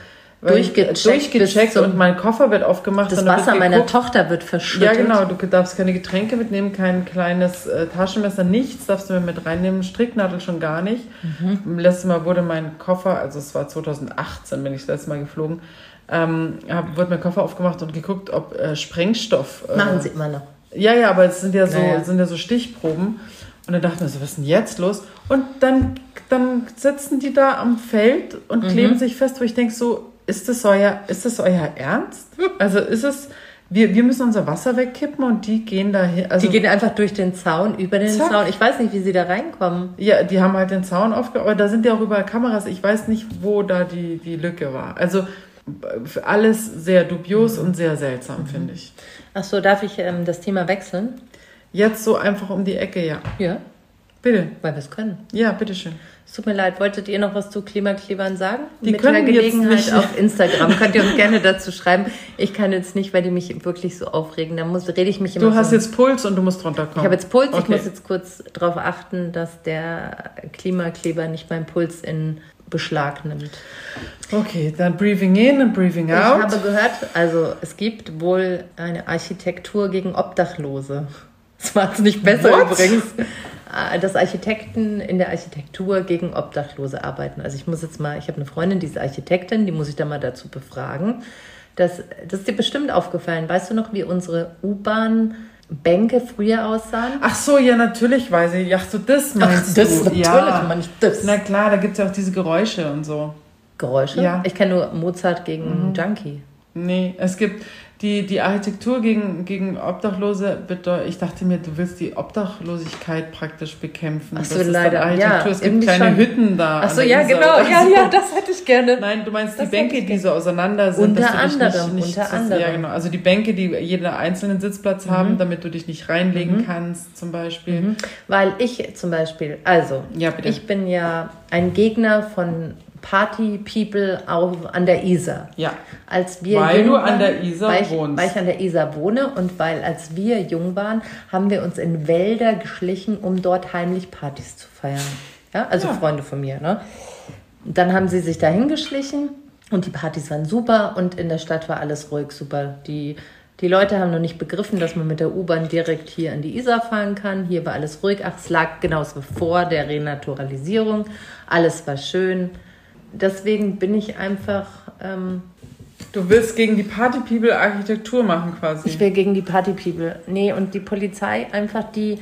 durchgecheckt, durchgecheckt und mein Koffer wird aufgemacht. Das Wasser meiner Tochter wird verschüttet. Ja, genau. Du darfst keine Getränke mitnehmen, kein kleines äh, Taschenmesser, nichts darfst du mir mit reinnehmen. Stricknadel schon gar nicht. Mhm. Letztes Mal wurde mein Koffer, also es war 2018, bin ich das letzte Mal geflogen, ähm, hab, wurde mein Koffer aufgemacht und geguckt, ob äh, Sprengstoff. Äh, Machen sie immer noch. Ja, ja, aber es sind ja so, naja. sind ja so Stichproben. Und dann dachte ich mir so, was ist denn jetzt los? Und dann, dann sitzen die da am Feld und mhm. kleben sich fest, wo ich denke so, ist das euer, ist das euer Ernst? Also ist es, wir, wir müssen unser Wasser wegkippen und die gehen da hin. Also die gehen einfach durch den Zaun, über den zack. Zaun. Ich weiß nicht, wie sie da reinkommen. Ja, die haben halt den Zaun aufgebaut, aber da sind ja auch überall Kameras. Ich weiß nicht, wo da die, die Lücke war. Also alles sehr dubios mhm. und sehr seltsam, mhm. finde ich. Ach so, darf ich ähm, das Thema wechseln? Jetzt so einfach um die Ecke, ja. Ja. Bitte. Weil wir es können. Ja, bitteschön. Es tut mir leid, wolltet ihr noch was zu Klimaklebern sagen? Die Mit können Gelegenheit nicht. auf Instagram. Könnt ihr uns gerne dazu schreiben. Ich kann jetzt nicht, weil die mich wirklich so aufregen. Da muss, rede ich mich immer Du hast so. jetzt Puls und du musst runterkommen. Ich habe jetzt Puls. Okay. Ich muss jetzt kurz darauf achten, dass der Klimakleber nicht meinen Puls in Beschlag nimmt. Okay, dann Breathing in und Breathing out. Ich habe gehört, also es gibt wohl eine Architektur gegen Obdachlose. Das macht es nicht besser What? übrigens. Äh, dass Architekten in der Architektur gegen Obdachlose arbeiten. Also ich muss jetzt mal, ich habe eine Freundin, die ist Architektin, die muss ich da mal dazu befragen. Das, das ist dir bestimmt aufgefallen. Weißt du noch, wie unsere U-Bahn Bänke früher aussahen? Ach so, ja, natürlich weiß ich. Ach so, das meinst Ach, das, du. Natürlich ja. meine ich das. Na klar, da gibt es ja auch diese Geräusche und so. Geräusche? Ja. Ich kenne nur Mozart gegen mhm. Junkie. Nee, es gibt, die, die Architektur gegen, gegen Obdachlose bedeutet, ich dachte mir, du willst die Obdachlosigkeit praktisch bekämpfen. Ach so, das leider. Architektur. Ja, es gibt kleine schon. Hütten da. Ach so, ja, Isar genau. Ja, so. ja, das hätte ich gerne. Nein, du meinst das die Bänke, die so auseinander sind. Unter anderem, nicht, nicht, unter anderem. Ja, genau. Also die Bänke, die jeden einzelnen Sitzplatz mhm. haben, damit du dich nicht reinlegen mhm. kannst, zum Beispiel. Mhm. Weil ich zum Beispiel, also, ja, ich bin ja ein Gegner von Party People auf, an der Isar. Ja. Als wir weil du an der Isar weil ich, wohnst. Weil ich an der Isar wohne und weil als wir jung waren, haben wir uns in Wälder geschlichen, um dort heimlich Partys zu feiern. Ja, also ja. Freunde von mir, ne? Dann haben sie sich dahin geschlichen und die Partys waren super und in der Stadt war alles ruhig, super. Die die Leute haben noch nicht begriffen, dass man mit der U-Bahn direkt hier an die Isar fahren kann. Hier war alles ruhig. Ach, es lag genau so vor der Renaturalisierung. Alles war schön deswegen bin ich einfach. Ähm, du willst gegen die Party People Architektur machen quasi. Ich will gegen die Party People. Nee, und die Polizei einfach, die,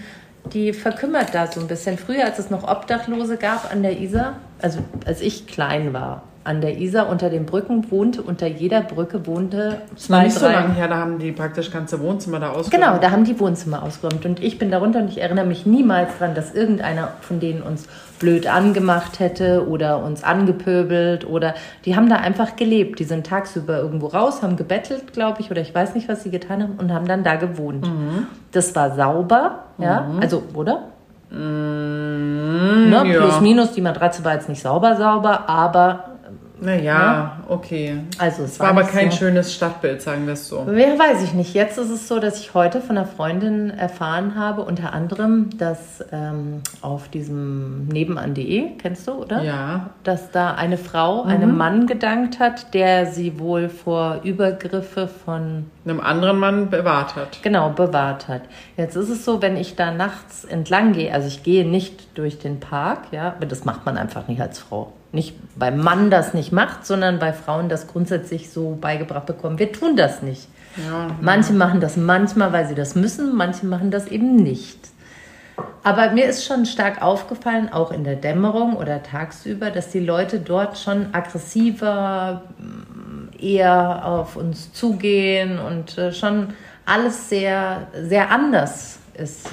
die verkümmert da so ein bisschen. Früher, als es noch Obdachlose gab an der Isar, also als ich klein war, an der Isar unter den Brücken wohnte, unter jeder Brücke wohnte zwei, nicht drei. so lange her, da haben die praktisch ganze Wohnzimmer da ausgeräumt. Genau, da haben die Wohnzimmer ausgeräumt. Und ich bin darunter und ich erinnere mich niemals daran, dass irgendeiner von denen uns blöd angemacht hätte oder uns angepöbelt oder die haben da einfach gelebt. Die sind tagsüber irgendwo raus, haben gebettelt, glaube ich, oder ich weiß nicht, was sie getan haben und haben dann da gewohnt. Mhm. Das war sauber, ja, mhm. also, oder? Mhm, ne? Plus, ja. minus, die Matratze war jetzt nicht sauber, sauber, aber naja, ja? okay. Also es, war, war aber kein so. schönes Stadtbild, sagen wir es so. Wer weiß ich nicht. Jetzt ist es so, dass ich heute von einer Freundin erfahren habe, unter anderem, dass ähm, auf diesem nebenan.de, kennst du, oder? Ja. Dass da eine Frau mhm. einem Mann gedankt hat, der sie wohl vor Übergriffe von einem anderen Mann bewahrt hat. Genau, bewahrt hat. Jetzt ist es so, wenn ich da nachts entlang gehe, also ich gehe nicht durch den Park, ja, aber das macht man einfach nicht als Frau nicht beim Mann das nicht macht, sondern bei Frauen das grundsätzlich so beigebracht bekommen. Wir tun das nicht. Ja, manche ja. machen das manchmal, weil sie das müssen, manche machen das eben nicht. Aber mir ist schon stark aufgefallen, auch in der Dämmerung oder tagsüber, dass die Leute dort schon aggressiver, mm, eher auf uns zugehen und äh, schon alles sehr, sehr anders ist.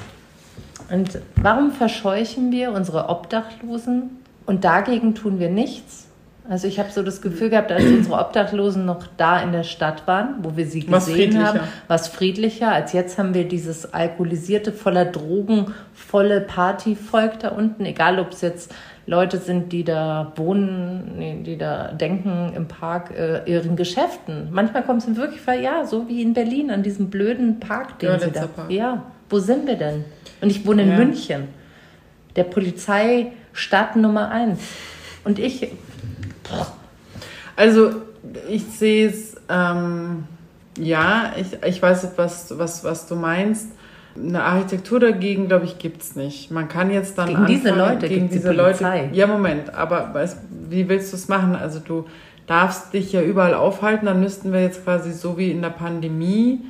Und warum verscheuchen wir unsere Obdachlosen und dagegen tun wir nichts. Also ich habe so das Gefühl gehabt, als unsere Obdachlosen noch da in der Stadt waren, wo wir sie gesehen haben, was friedlicher. Als jetzt haben wir dieses alkoholisierte, voller Drogen, volle Partyvolk da unten. Egal, ob es jetzt Leute sind, die da wohnen, die da denken im Park äh, ihren Geschäften. Manchmal kommt es wirklich vor, ja, so wie in Berlin an diesem blöden Park, den ja, sie da. Park. Ja, wo sind wir denn? Und ich wohne in ja. München, der Polizeistadt Nummer eins. Und ich also ich sehe es, ähm, ja, ich, ich weiß, was, was, was du meinst. Eine Architektur dagegen, glaube ich, gibt es nicht. Man kann jetzt dann. Gegen anfangen, diese Leute, gegen diese die Leute. Ja, Moment, aber weißt, wie willst du es machen? Also du darfst dich ja überall aufhalten, dann müssten wir jetzt quasi so wie in der Pandemie,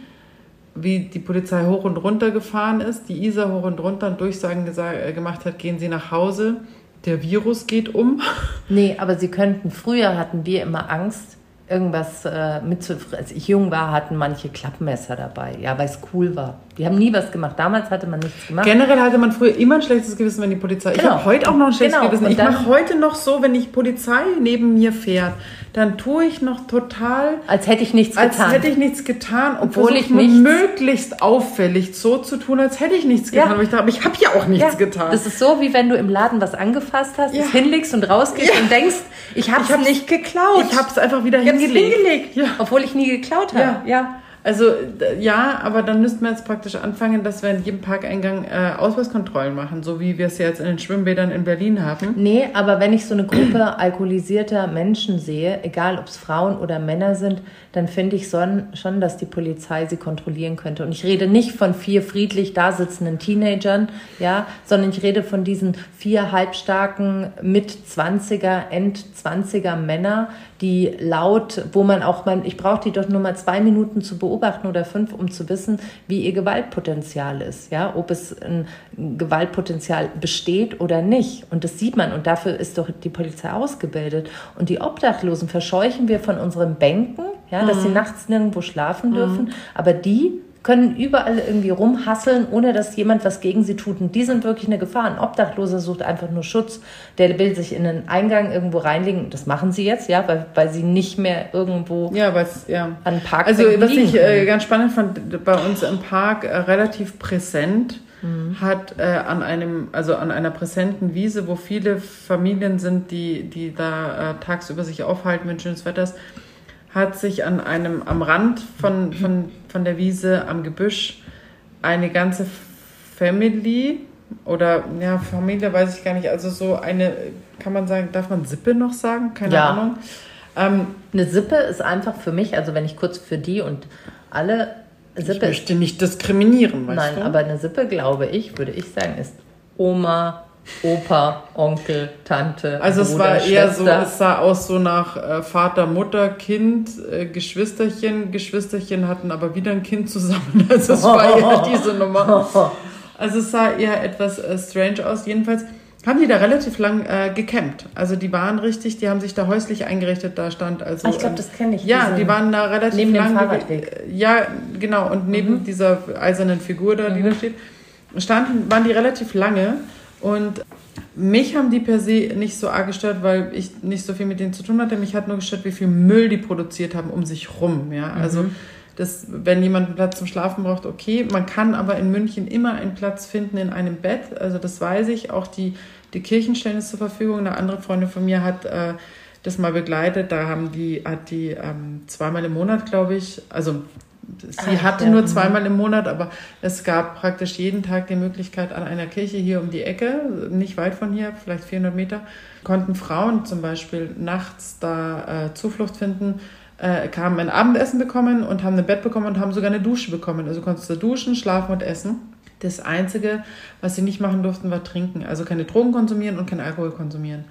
wie die Polizei hoch und runter gefahren ist, die ISA hoch und runter und Durchsagen gesagt, gemacht hat, gehen Sie nach Hause der Virus geht um. Nee, aber sie könnten, früher hatten wir immer Angst, irgendwas äh, mitzufressen. Als ich jung war, hatten manche Klappmesser dabei, ja, weil es cool war. Die haben nie was gemacht. Damals hatte man nichts gemacht. Generell hatte man früher immer ein schlechtes Gewissen, wenn die Polizei. Genau. Ich habe heute auch noch ein schlechtes genau. Gewissen. ich mache heute noch so, wenn ich Polizei neben mir fährt, dann tue ich noch total. Als hätte ich nichts als getan. Als hätte ich nichts getan, obwohl ich nichts, möglichst auffällig so zu tun, als hätte ich nichts getan. Ja. Aber ich, dachte, ich habe ja auch nichts ja. getan. Das ist so, wie wenn du im Laden was angefasst hast, ja. es hinlegst und rausgehst und denkst, ich habe es nicht geklaut. Ich habe es einfach wieder hingelegt. hingelegt. Obwohl ich nie geklaut habe. ja. Also ja, aber dann müssten wir jetzt praktisch anfangen, dass wir in jedem Parkeingang äh, Ausweiskontrollen machen, so wie wir es jetzt in den Schwimmbädern in Berlin haben. Nee, aber wenn ich so eine Gruppe alkoholisierter Menschen sehe, egal ob es Frauen oder Männer sind, dann finde ich schon, dass die Polizei sie kontrollieren könnte. Und ich rede nicht von vier friedlich da sitzenden Teenagern, ja, sondern ich rede von diesen vier halbstarken Mit-20er, End-20er Männer, die laut, wo man auch man, ich brauche die doch nur mal zwei Minuten zu beobachten oder fünf, um zu wissen, wie ihr Gewaltpotenzial ist, ja, ob es ein Gewaltpotenzial besteht oder nicht. Und das sieht man und dafür ist doch die Polizei ausgebildet. Und die Obdachlosen verscheuchen wir von unseren Bänken, ja, dass mhm. sie nachts nirgendwo schlafen dürfen, mhm. aber die können überall irgendwie rumhasseln, ohne dass jemand was gegen sie tut. Und die sind wirklich eine Gefahr. Ein Obdachloser sucht einfach nur Schutz. Der will sich in einen Eingang irgendwo reinlegen. Das machen sie jetzt, ja, weil, weil sie nicht mehr irgendwo ja, ja. an Park Also, was ich äh, ganz spannend fand, bei uns im Park äh, relativ präsent mhm. hat äh, an einem, also an einer präsenten Wiese, wo viele Familien sind, die, die da äh, tagsüber sich aufhalten, wenn schönes Wetter ist, hat sich an einem, am Rand von, von, von der Wiese, am Gebüsch, eine ganze Family oder ja, Familie weiß ich gar nicht, also so eine, kann man sagen, darf man Sippe noch sagen? Keine ja. Ahnung. Ähm, eine Sippe ist einfach für mich, also wenn ich kurz für die und alle Sippe. Ich möchte nicht diskriminieren, weißt Nein, du? aber eine Sippe, glaube ich, würde ich sagen, ist Oma, Opa, Onkel, Tante. Also es war eher Schwester. so, es sah aus so nach äh, Vater, Mutter, Kind, äh, Geschwisterchen. Geschwisterchen hatten aber wieder ein Kind zusammen. Also es war eher diese Nummer. Also es sah eher etwas äh, strange aus. Jedenfalls haben die da relativ lang äh, gecampt. Also die waren richtig, die haben sich da häuslich eingerichtet, da stand also. Ah, ich glaube, das kenne ich. Ja, die waren da relativ neben lang. Neben dem Fahrradweg. Ja, genau. Und neben mhm. dieser eisernen Figur da, die mhm. da steht, standen, waren die relativ lange. Und mich haben die per se nicht so arg gestört, weil ich nicht so viel mit denen zu tun hatte. Mich hat nur gestört, wie viel Müll die produziert haben um sich rum. Ja? Also, mhm. das, wenn jemand einen Platz zum Schlafen braucht, okay. Man kann aber in München immer einen Platz finden in einem Bett. Also, das weiß ich. Auch die, die Kirchen stellen es zur Verfügung. Eine andere Freundin von mir hat äh, das mal begleitet. Da haben die, hat die ähm, zweimal im Monat, glaube ich, also sie Ach, hatte ja. nur zweimal im Monat, aber es gab praktisch jeden Tag die Möglichkeit an einer Kirche hier um die Ecke, nicht weit von hier, vielleicht 400 Meter, konnten Frauen zum Beispiel nachts da äh, Zuflucht finden, äh, kamen ein Abendessen bekommen und haben ein Bett bekommen und haben sogar eine Dusche bekommen. Also konntest du duschen, schlafen und essen. Das Einzige, was sie nicht machen durften, war trinken. Also keine Drogen konsumieren und kein Alkohol konsumieren.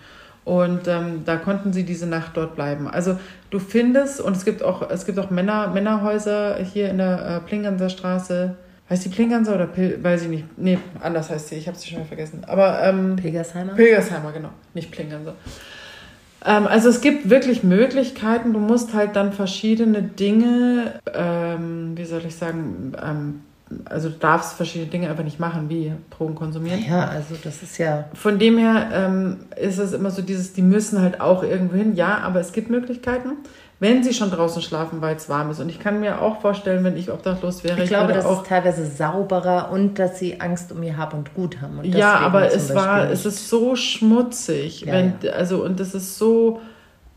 Und ähm, da konnten sie diese Nacht dort bleiben. Also du findest, und es gibt auch, es gibt auch Männer, Männerhäuser hier in der äh, Plinganser Straße. Heißt die Plinganser oder Pil weiß ich nicht. Nee, anders heißt sie, ich habe sie schon mal vergessen. Aber ähm, Pilgersheimer? Pilgersheimer, genau, nicht Plinganser. Ähm, also es gibt wirklich Möglichkeiten. Du musst halt dann verschiedene Dinge, ähm, wie soll ich sagen, ähm, also du darfst verschiedene Dinge einfach nicht machen, wie Drogen konsumieren. Ja, also das ist ja. Von dem her ähm, ist es immer so dieses, die müssen halt auch irgendwo hin. Ja, aber es gibt Möglichkeiten, wenn sie schon draußen schlafen, weil es warm ist. Und ich kann mir auch vorstellen, wenn ich obdachlos wäre, ich, ich glaube, das auch, ist teilweise sauberer und dass sie Angst um ihr Hab und Gut haben. Und ja, aber es war, es ist so schmutzig, Ja, wenn, ja. also und es ist so.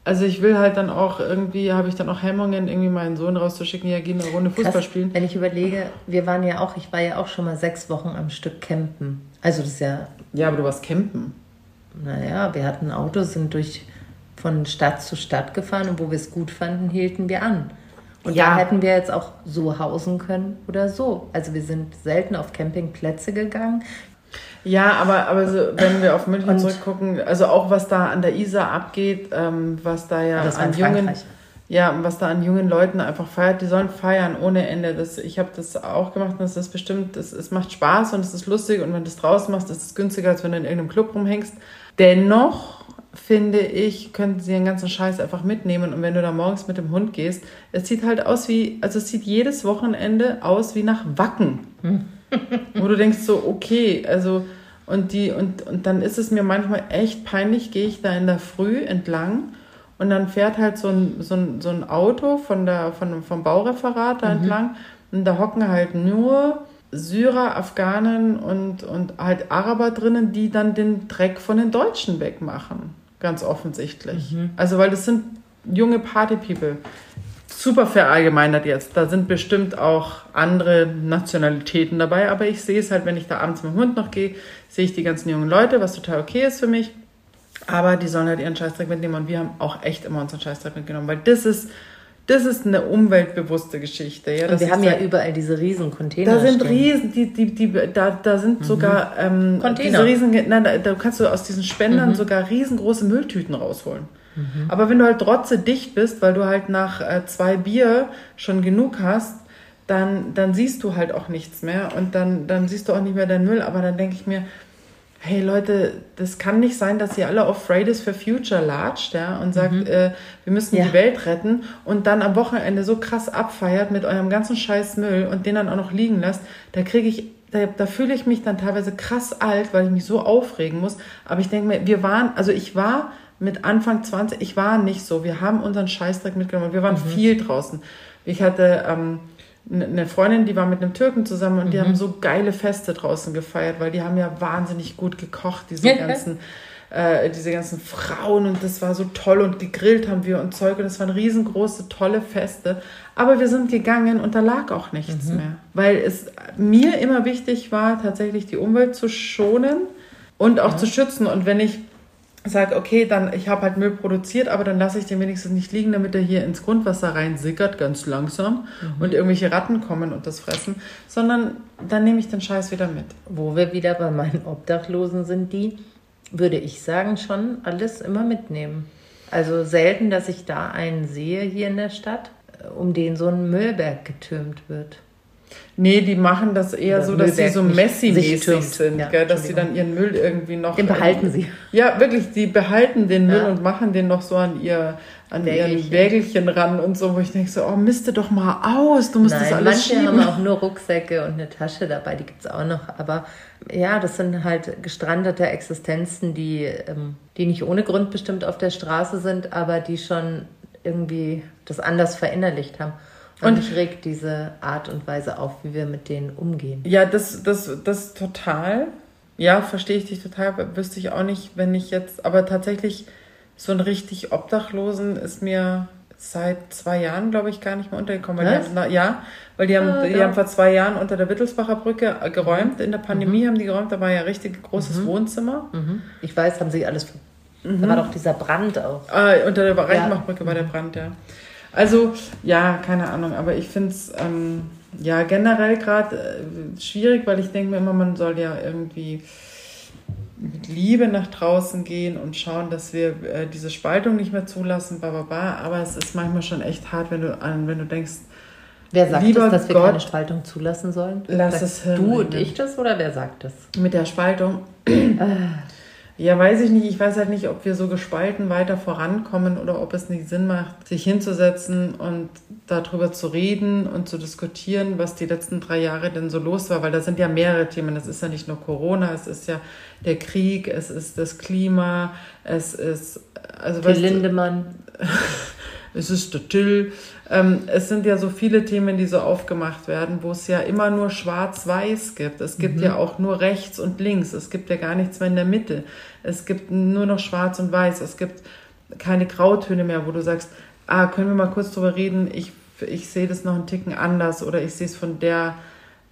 Also ich will halt dann auch irgendwie, habe ich dann auch Hemmungen, irgendwie meinen Sohn rauszuschicken, ja, geh eine Runde Fußball Krass, spielen. Wenn ich überlege, wir waren ja auch, ich war ja auch schon mal sechs Wochen am Stück campen. Also das ist ja, Ja, aber du warst campen. naja, wir hatten ein Auto, sind durch von Stadt zu Stadt gefahren und wo wir es gut fanden, hielten wir an. Und Ja. da hätten wir jetzt auch so hausen können oder so. Also wir sind selten auf Campingplätze gegangen. Ja, aber, aber so, wenn wir auf München Und- zurückgucken, also auch was da an der Isar abgeht, ähm, was da ja war an jungen, Frankreich. ja, was da an jungen Leuten einfach feiert, die sollen feiern ohne Ende. Das, ich habe das auch gemacht und das ist bestimmt, das, es macht Spaß und es ist lustig und wenn du es draußen machst, ist es günstiger, als wenn du in irgendeinem Club rumhängst. Dennoch finde ich, könnten sie den ganzen Scheiß einfach mitnehmen und wenn du da morgens mit dem Hund gehst, es sieht halt aus wie, also es sieht jedes Wochenende aus wie nach Wacken. Wo du denkst so, okay, also und die und, und dann ist es mir manchmal echt peinlich, gehe ich da in der Früh entlang und dann fährt halt so ein, so ein, so ein Auto von der, von, vom Baureferat da entlang und da hocken halt nur Syrer, Afghanen und, und halt Araber drinnen, die dann den Dreck von den Deutschen wegmachen. Ganz offensichtlich. Also, weil das sind junge Party-People super verallgemeinert jetzt. Da sind bestimmt auch andere Nationalitäten dabei, aber ich sehe es halt, wenn ich da abends mit dem Hund noch gehe, sehe ich die ganzen jungen Leute, was total okay ist für mich. Aber die sollen halt ihren Scheißdreck mitnehmen und wir haben auch echt immer unseren Scheißdreck mitgenommen, weil das ist, das ist eine umweltbewusste Geschichte. Ja, Und wir haben ja überall diese riesen Container da sind stehen. riesen, die, die, die, da, da sind sogar ähm, Container. diese riesen, nein, da, da kannst du aus diesen Spendern sogar riesengroße Mülltüten rausholen. Aber wenn du halt trotze dicht bist, weil du halt nach äh, zwei Bier schon genug hast, dann, dann siehst du halt auch nichts mehr und dann, dann siehst du auch nicht mehr deinen Müll. Aber dann denke ich mir, hey Leute, das kann nicht sein, dass ihr alle auf Fridays for Future latscht ja, und sagt, äh, wir müssen Ja. die Welt retten und dann am Wochenende so krass abfeiert mit eurem ganzen scheiß Müll und den dann auch noch liegen lasst. Da kriege ich, da, da fühle ich mich dann teilweise krass alt, weil ich mich so aufregen muss. Aber ich denke mir, wir waren, also ich war mit Anfang 20, ich war nicht so. Wir haben unseren Scheißdreck mitgenommen. Wir waren viel draußen. Ich hatte ähm, ne- eine Freundin, die war mit einem Türken zusammen und die haben so geile Feste draußen gefeiert, weil die haben ja wahnsinnig gut gekocht, diese Ja. ganzen, äh, diese ganzen Frauen und das war so toll und gegrillt haben wir und Zeug und das waren riesengroße, tolle Feste. Aber wir sind gegangen und da lag auch nichts mehr, weil es mir immer wichtig war, tatsächlich die Umwelt zu schonen und auch zu schützen und wenn ich sage, okay, dann ich habe halt Müll produziert, aber dann lasse ich den wenigstens nicht liegen, damit er hier ins Grundwasser rein sickert, ganz langsam und irgendwelche Ratten kommen und das fressen, sondern dann nehme ich den Scheiß wieder mit. Wo wir wieder bei meinen Obdachlosen sind, die, würde ich sagen, schon alles immer mitnehmen. Also selten, dass ich da einen sehe hier in der Stadt, äh, um den so ein Müllberg getürmt wird. Nee, die machen das eher Oder so, dass sie so türmt. sind, Ja, gell? dass sie dann ihren Müll irgendwie noch... Den behalten sie. Ja, wirklich, die behalten den Müll Ja. und machen den noch so an ihr an ihren Wägelchen. Wägelchen ran und so, wo ich denke so, oh, miste doch mal aus, du musst das Nein, alles manche schieben. haben auch nur Rucksäcke und eine Tasche dabei, die gibt es auch noch. Aber ja, das sind halt gestrandete Existenzen, die, ähm, die nicht ohne Grund bestimmt auf der Straße sind, aber die schon irgendwie das anders verinnerlicht haben. Und, mich regt diese Art und Weise auf, wie wir mit denen umgehen. Ja, das, das, das total. Ja, verstehe ich dich total. Wüsste ich auch nicht, wenn ich jetzt, aber tatsächlich so ein richtig Obdachlosen ist mir seit zwei Jahren, glaube ich, gar nicht mehr untergekommen. Weil haben, ja, weil die haben, Ah, die haben vor zwei Jahren unter der Wittelsbacher Brücke geräumt. In der Pandemie haben die geräumt, da war ja richtig großes Wohnzimmer. Mhm. Ich weiß, haben sie alles. Da war doch dieser Brand auch. Äh, unter der Reichenbachbrücke war der Brand, ja. Also, ja, keine Ahnung, aber ich finde es ähm, ja generell gerade äh, schwierig, weil ich denke mir immer, man soll ja irgendwie mit Liebe nach draußen gehen und schauen, dass wir äh, diese Spaltung nicht mehr zulassen, bla, bla, bla. aber es ist manchmal schon echt hart, wenn du an, wenn du denkst, Wer sagt Lieber es, dass wir Gott, keine Spaltung zulassen sollen? lass Sagst es Hirn Du und ich das oder wer sagt das? mit der Spaltung. Ja, weiß ich nicht. Ich weiß halt nicht, ob wir so gespalten weiter vorankommen oder ob es nicht Sinn macht, sich hinzusetzen und darüber zu reden und zu diskutieren, was die letzten drei Jahre denn so los war, weil da sind ja mehrere Themen. Es ist ja nicht nur Corona, es ist ja der Krieg, es ist das Klima, es ist also die Lindemann. es ist der Till. Ähm, es sind ja so viele Themen, die so aufgemacht werden, wo es ja immer nur schwarz-weiß gibt. Es gibt mhm. ja auch nur rechts und links. Es gibt ja gar nichts mehr in der Mitte. Es gibt nur noch schwarz und weiß. Es gibt keine Grautöne mehr, wo du sagst, ah, können wir mal kurz drüber reden? Ich, ich sehe das noch einen Ticken anders oder ich sehe es von der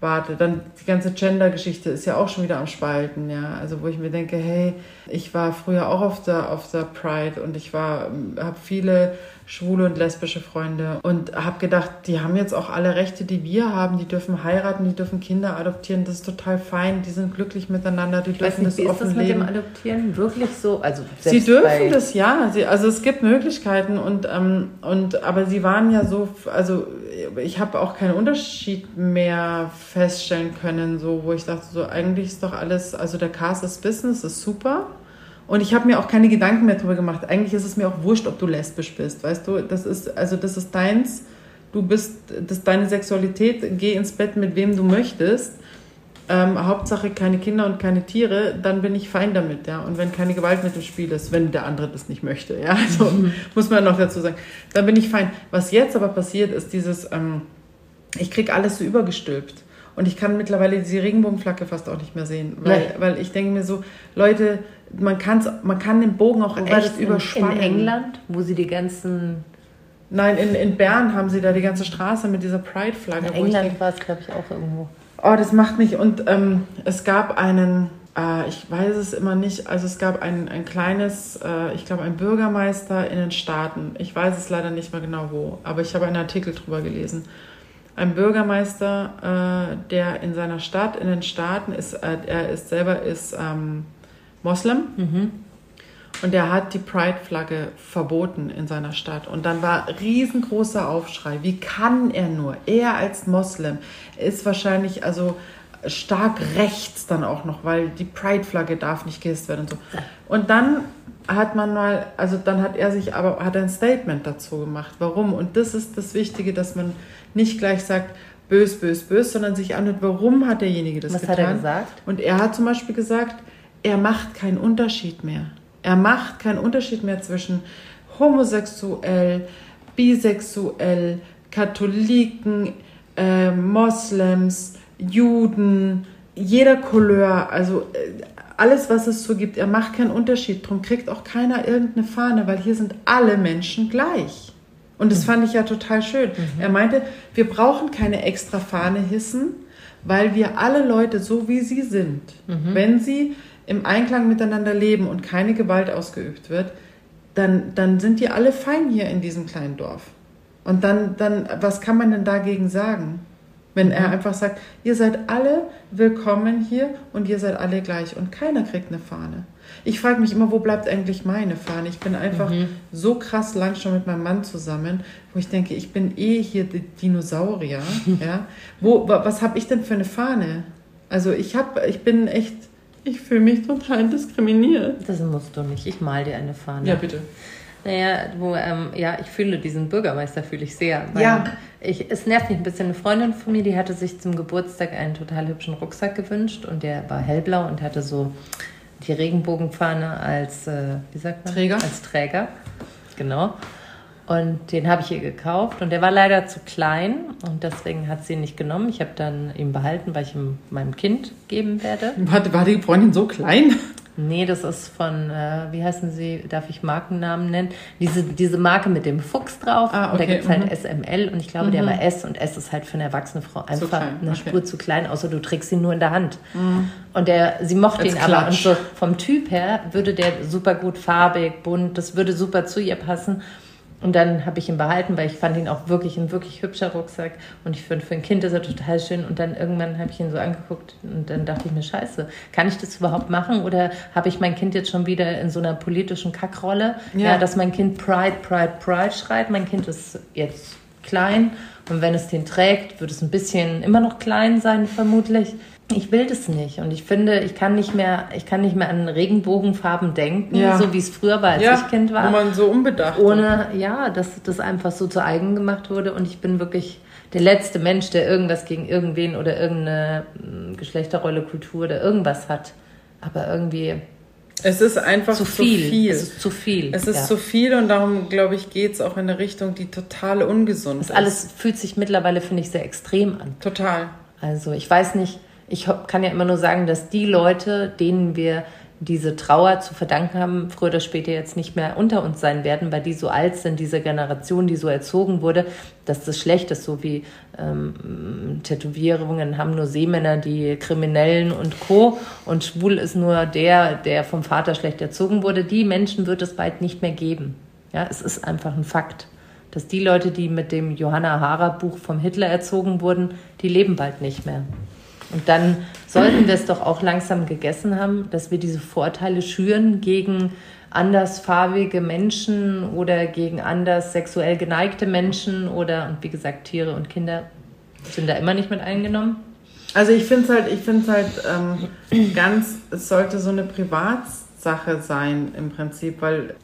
Warte. Dann die ganze Gender-Geschichte ist ja auch schon wieder am Spalten, ja. Also wo ich mir denke, hey, ich war früher auch auf der, auf der Pride und ich war, habe viele schwule und lesbische Freunde und habe gedacht, die haben jetzt auch alle Rechte, die wir haben. Die dürfen heiraten, die dürfen Kinder adoptieren. Das ist total fein. Die sind glücklich miteinander. Die dürfen nicht, das wie offen ist das leben. mit dem Adoptieren wirklich so? Also sie dürfen das ja. Sie, also es gibt Möglichkeiten und ähm, und aber sie waren ja so. Also ich habe auch keinen Unterschied mehr feststellen können, so wo ich dachte, so eigentlich ist doch alles. Also der Cast ist Business ist super. Und ich habe mir auch keine Gedanken mehr darüber gemacht. Eigentlich ist es mir auch wurscht, ob du lesbisch bist, weißt du? Das ist, also das ist deins. Du bist, das ist deine Sexualität. Geh ins Bett mit wem du möchtest. Ähm, Hauptsache keine Kinder und keine Tiere, dann bin ich fein damit, ja. Und wenn keine Gewalt mit im Spiel ist, wenn der andere das nicht möchte, ja, also mhm. muss man noch dazu sagen, dann bin ich fein. Was jetzt aber passiert, ist dieses, ähm, ich krieg alles so übergestülpt. Und ich kann mittlerweile diese Regenbogenflagge fast auch nicht mehr sehen, weil, weil ich denke mir so, Leute, man, kann's, man kann den Bogen auch wo echt überspannen. In England, wo sie die ganzen... Nein, in, in Bern haben sie da die ganze Straße mit dieser Pride-Flagge. In England war es, glaube ich, auch irgendwo. Oh, das macht mich... Und ähm, es gab einen... Äh, ich weiß es immer nicht. Also es gab ein, ein kleines, äh, ich glaube, ein Bürgermeister in den Staaten. Ich weiß es leider nicht mehr genau wo, aber ich habe einen Artikel drüber gelesen ein Bürgermeister, äh, der in seiner Stadt, in den Staaten ist, äh, er ist selber ist ähm, Moslem. Mhm. Und er hat die Pride-Flagge verboten in seiner Stadt. Und dann war riesengroßer Aufschrei. Wie kann er nur? Er als Moslem ist wahrscheinlich also stark rechts dann auch noch, weil die Pride-Flagge darf nicht gehisst werden und so. Und dann hat man mal, also dann hat er sich aber, hat ein Statement dazu gemacht. Warum? Und das ist das Wichtige, dass man nicht gleich sagt, bös, bös, bös, sondern sich anhört, warum hat derjenige das Was getan. Was hat er gesagt? Und er hat zum Beispiel gesagt, er macht keinen Unterschied mehr. Er macht keinen Unterschied mehr zwischen homosexuell, bisexuell, Katholiken, äh, Moslems, Juden, jeder Couleur, also äh, alles, was es so gibt. Er macht keinen Unterschied. Darum kriegt auch keiner irgendeine Fahne, weil hier sind alle Menschen gleich. Und das mhm. fand ich ja total schön. Mhm. Er meinte, wir brauchen keine extra Fahne hissen, weil wir alle Leute, so wie sie sind, mhm. wenn sie im Einklang miteinander leben und keine Gewalt ausgeübt wird, dann, dann sind die alle fein hier in diesem kleinen Dorf. Und dann, dann, was kann man denn dagegen sagen? Wenn er einfach sagt, ihr seid alle willkommen hier und ihr seid alle gleich und keiner kriegt eine Fahne. Ich frage mich immer, wo bleibt eigentlich meine Fahne? Ich bin einfach mhm. so krass lang schon mit meinem Mann zusammen, wo ich denke, ich bin eh hier die Dinosaurier. ja? Wo, was habe ich denn für eine Fahne? Also ich habe, ich bin echt, ich fühle mich total diskriminiert. Das musst du nicht. Ich mal dir eine Fahne. Ja, bitte. Naja, wo, ähm, ja, ich fühle diesen Bürgermeister, fühle ich sehr. ja. Ich, es nervt mich ein bisschen. Eine Freundin von mir, die hatte sich zum Geburtstag einen total hübschen Rucksack gewünscht und der war hellblau und hatte so die Regenbogenfahne als, äh, wie sagt man? Träger. Als Träger, genau. Und den habe ich ihr gekauft und der war leider zu klein und deswegen hat sie ihn nicht genommen. Ich habe dann ihn behalten, weil ich ihm meinem Kind geben werde. War, war die Freundin so klein? Nee, das ist von, äh, wie heißen sie, darf ich Markennamen nennen? Diese, diese Marke mit dem Fuchs drauf. Ah, okay. Und da gibt es halt mhm. SML und ich glaube, mhm. der war S und S ist halt für eine erwachsene Frau einfach eine okay. Spur zu klein, außer du trägst ihn nur in der Hand. Mhm. Und der, sie mochte Als ihn Klatsch. aber und so vom Typ her würde der super gut farbig, bunt, das würde super zu ihr passen. Und dann habe ich ihn behalten, weil ich fand ihn auch wirklich ein wirklich hübscher Rucksack. Und ich finde, für ein Kind ist er total schön. Und dann irgendwann habe ich ihn so angeguckt und dann dachte ich mir, scheiße, kann ich das überhaupt machen? Oder habe ich mein Kind jetzt schon wieder in so einer politischen Kackrolle? Ja. ja, dass mein Kind Pride, Pride, Pride schreit. Mein Kind ist jetzt klein. Und wenn es den trägt, wird es ein bisschen immer noch klein sein, vermutlich. Ich will das nicht. Und ich finde, ich kann nicht mehr, ich kann nicht mehr an Regenbogenfarben denken, ja. so wie es früher war, als ja, ich Kind war. Wo man so unbedacht. Ohne, ja, dass das einfach so zu eigen gemacht wurde. Und ich bin wirklich der letzte Mensch, der irgendwas gegen irgendwen oder irgendeine hm, Geschlechterrolle, Kultur oder irgendwas hat. Aber irgendwie. Es ist einfach zu viel. Zu viel. Es ist zu viel. Es ist ja. zu viel und darum, glaube ich, geht es auch in eine Richtung, die total ungesund das ist. Alles fühlt sich mittlerweile, finde ich, sehr extrem an. Total. Also ich weiß nicht, ich kann ja immer nur sagen, dass die Leute, denen wir diese Trauer zu verdanken haben, früher oder später jetzt nicht mehr unter uns sein werden, weil die so alt sind, diese Generation, die so erzogen wurde, dass das schlecht ist, so wie ähm, Tätowierungen haben nur Seemänner, die Kriminellen und Co. Und schwul ist nur der, der vom Vater schlecht erzogen wurde. Die Menschen wird es bald nicht mehr geben. Ja, es ist einfach ein Fakt, dass die Leute, die mit dem Johanna Hara Buch vom Hitler erzogen wurden, die leben bald nicht mehr. Und dann sollten wir es doch auch langsam gegessen haben, dass wir diese Vorteile schüren gegen andersfarbige Menschen oder gegen anders sexuell geneigte Menschen oder, und wie gesagt, Tiere und Kinder sind da immer nicht mit eingenommen. Also ich finde es halt, ich finde halt ähm, ganz, es sollte so eine Privatsache sein im Prinzip, weil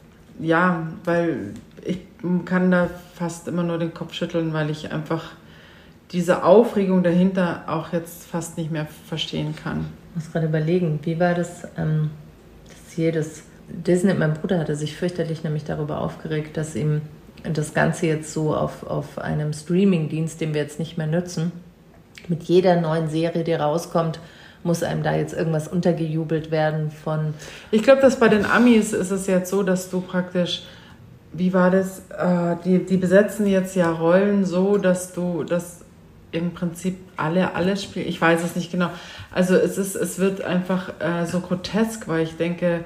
ja, weil ich kann da fast immer nur den Kopf schütteln, weil ich einfach diese Aufregung dahinter auch jetzt fast nicht mehr verstehen kann. Ich muss gerade überlegen, wie war das, ähm, dass jedes Disney, mein Bruder hatte sich fürchterlich nämlich darüber aufgeregt, dass ihm das Ganze jetzt so auf, auf einem Streaming-Dienst, den wir jetzt nicht mehr nutzen, mit jeder neuen Serie, die rauskommt, muss einem da jetzt irgendwas untergejubelt werden von. Ich glaube, dass bei den Amis ist es jetzt so, dass du praktisch, wie war das, äh, die, die besetzen jetzt ja Rollen so, dass du, dass im Prinzip alle alles spielen. Ich weiß es nicht genau. Also es ist, es wird einfach äh, so grotesk, weil ich denke,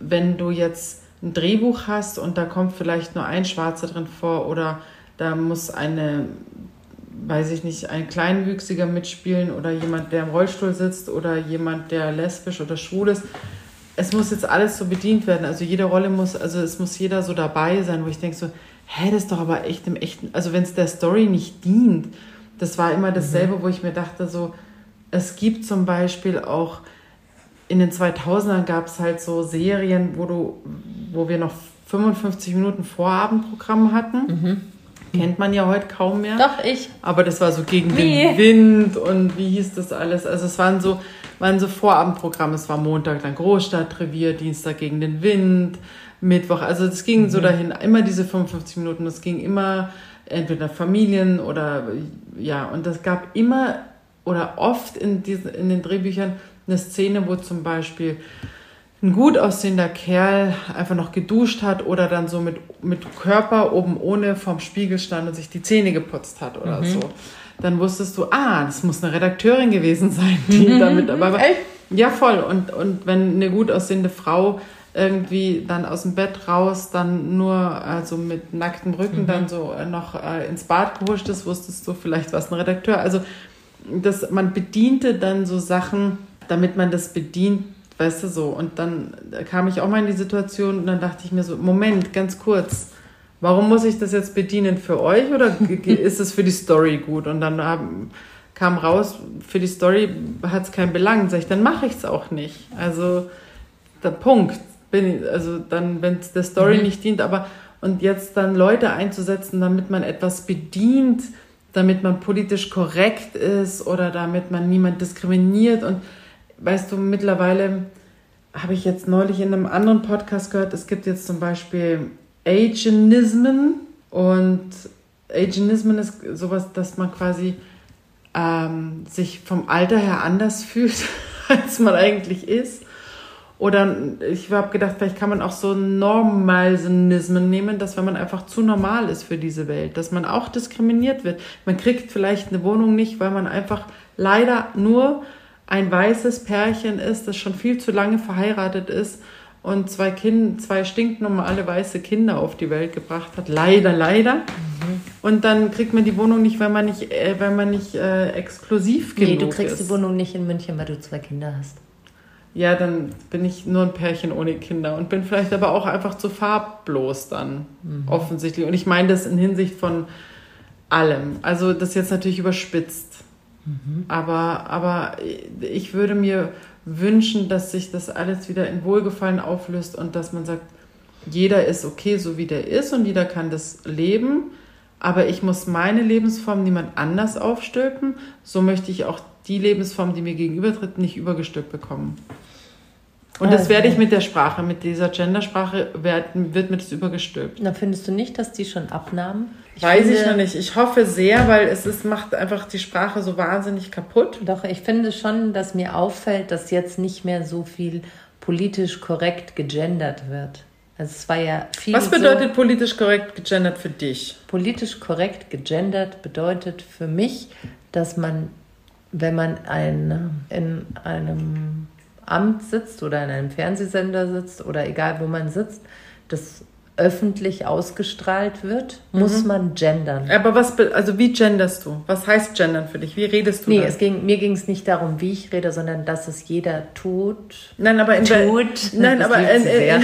wenn du jetzt ein Drehbuch hast und da kommt vielleicht nur ein Schwarzer drin vor oder da muss eine, weiß ich nicht, ein Kleinwüchsiger mitspielen oder jemand, der im Rollstuhl sitzt oder jemand, der lesbisch oder schwul ist. Es muss jetzt alles so bedient werden. Also jede Rolle muss, also es muss jeder so dabei sein, wo ich denke so, hä, das ist doch aber echt im echten, also wenn es der Story nicht dient das war immer dasselbe, mhm. wo ich mir dachte, so, es gibt zum Beispiel auch in den 2000ern gab es halt so Serien, wo du, wo wir noch 55 Minuten Vorabendprogramm hatten. Mhm. Kennt man ja heute kaum mehr. Doch, ich. Aber das war so gegen wie? den Wind und wie hieß das alles? Also es waren so, waren so Vorabendprogramme. Es war Montag dann Großstadtrevier, Dienstag gegen den Wind, Mittwoch. Also es ging mhm. so dahin, immer diese 55 Minuten. Es ging immer entweder Familien oder ja, und es gab immer oder oft in, diesen, in den Drehbüchern eine Szene, wo zum Beispiel ein gut aussehender Kerl einfach noch geduscht hat oder dann so mit, mit Körper oben ohne vorm Spiegel stand und sich die Zähne geputzt hat oder mhm. so. Dann wusstest du, ah, das muss eine Redakteurin gewesen sein, die mhm. damit dabei war. Ja, voll. Und, und wenn eine gut aussehende Frau irgendwie dann aus dem Bett raus, dann nur also mit nacktem Rücken mhm. dann so äh, noch äh, ins Bad gehuscht ist, wusstest du vielleicht was ein Redakteur. Also das, man bediente dann so Sachen, damit man das bedient, weißt du so. Und dann kam ich auch mal in die Situation und dann dachte ich mir so, Moment, ganz kurz, warum muss ich das jetzt bedienen für euch oder ist es für die Story gut? Und dann haben, kam raus, für die Story hat es keinen Belang. Sag ich, dann mache ich es auch nicht. Also der Punkt bin also dann, wenn es der Story mhm. nicht dient, aber und jetzt dann Leute einzusetzen, damit man etwas bedient, damit man politisch korrekt ist oder damit man niemand diskriminiert. Und weißt du, mittlerweile habe ich jetzt neulich in einem anderen Podcast gehört, es gibt jetzt zum Beispiel Agenismen und Agenismen ist sowas, dass man quasi ähm, sich vom Alter her anders fühlt, als man eigentlich ist. Oder ich habe gedacht, vielleicht kann man auch so Normalsenismen nehmen, dass wenn man einfach zu normal ist für diese Welt, dass man auch diskriminiert wird. Man kriegt vielleicht eine Wohnung nicht, weil man einfach leider nur ein weißes Pärchen ist, das schon viel zu lange verheiratet ist und zwei, kind, zwei stinknormale weiße Kinder auf die Welt gebracht hat. Leider, leider. Mhm. Und dann kriegt man die Wohnung nicht, weil man nicht, äh, weil man nicht äh, exklusiv genug ist. Nee, du kriegst ist. die Wohnung nicht in München, weil du zwei Kinder hast ja, dann bin ich nur ein Pärchen ohne Kinder und bin vielleicht aber auch einfach zu farblos dann, mhm. offensichtlich. Und ich meine das in Hinsicht von allem. Also das jetzt natürlich überspitzt. Mhm. Aber, aber ich würde mir wünschen, dass sich das alles wieder in Wohlgefallen auflöst und dass man sagt, jeder ist okay, so wie der ist und jeder kann das leben, aber ich muss meine Lebensform niemand anders aufstülpen. So möchte ich auch die Lebensform, die mir gegenübertritt, nicht übergestülpt bekommen. Und das werde ich mit der Sprache, mit dieser Gendersprache, wird, wird mir das übergestülpt. Na, findest du nicht, dass die schon abnahmen? Ich Weiß finde, ich noch nicht. Ich hoffe sehr, weil es ist, macht einfach die Sprache so wahnsinnig kaputt. Doch, ich finde schon, dass mir auffällt, dass jetzt nicht mehr so viel politisch korrekt gegendert wird. Also es war ja viel. Was bedeutet so, politisch korrekt gegendert für dich? Politisch korrekt gegendert bedeutet für mich, dass man, wenn man ein, in einem Amt sitzt oder in einem Fernsehsender sitzt oder egal wo man sitzt, das öffentlich ausgestrahlt wird, muss mhm. man gendern. Aber was, also wie genderst du? Was heißt gendern für dich? Wie redest du? Nee, es ging, mir ging es nicht darum, wie ich rede, sondern dass es jeder tut. Nein, aber in tut. Nein, aber in, in,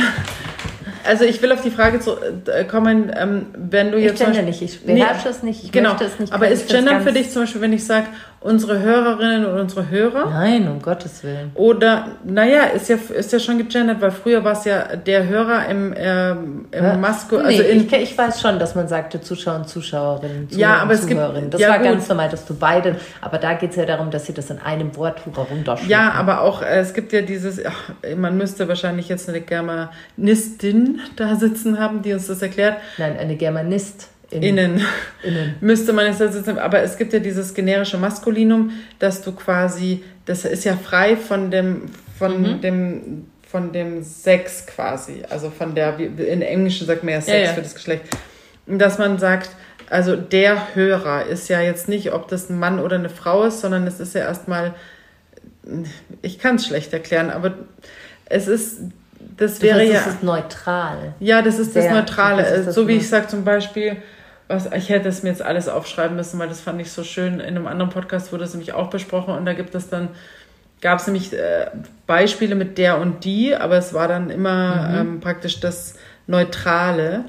also ich will auf die Frage zu, äh, kommen, ähm, wenn du jetzt. Ich gender nicht, ich beherrsche nee, es nicht, ich genau, möchte es nicht. Aber ist Gendern für dich zum Beispiel, wenn ich sage, unsere Hörerinnen und unsere Hörer? Nein, um Gottes Willen. Oder, naja, ist ja, ist ja schon gegendert, weil früher war es ja der Hörer im, äh, im ja. Masko. Also nee, in, ich, ich, weiß schon, dass man sagte Zuschauer und Zuschauerinnen, Zuhörer ja, aber es Gibt, das ja, war gut. ganz normal, dass du beide, aber da geht es ja darum, dass sie das in einem Wort runterschreiben. Ja, aber auch, äh, es gibt ja dieses, ach, man müsste wahrscheinlich jetzt eine Germanistin da sitzen haben, die uns das erklärt. Nein, eine Germanist. Innen. Innen. Müsste man es jetzt, aber es gibt ja dieses generische Maskulinum, dass du quasi, das ist ja frei von dem, von mhm. dem, von dem Sex quasi, also von der, in Englisch sagt man ja Sex ja, ja. für das Geschlecht, dass man sagt, also der Hörer ist ja jetzt nicht, ob das ein Mann oder eine Frau ist, sondern es ist ja erstmal, ich kann es schlecht erklären, aber es ist das wäre das ja. Das ist neutral. Ja, das ist Sehr, das Neutrale. Das ist das so wie ich sage zum Beispiel, was, ich hätte es mir jetzt alles aufschreiben müssen, weil das fand ich so schön. In einem anderen Podcast wurde es nämlich auch besprochen und da gibt es dann, gab es nämlich äh, Beispiele mit der und die, aber es war dann immer mhm. ähm, praktisch das Neutrale.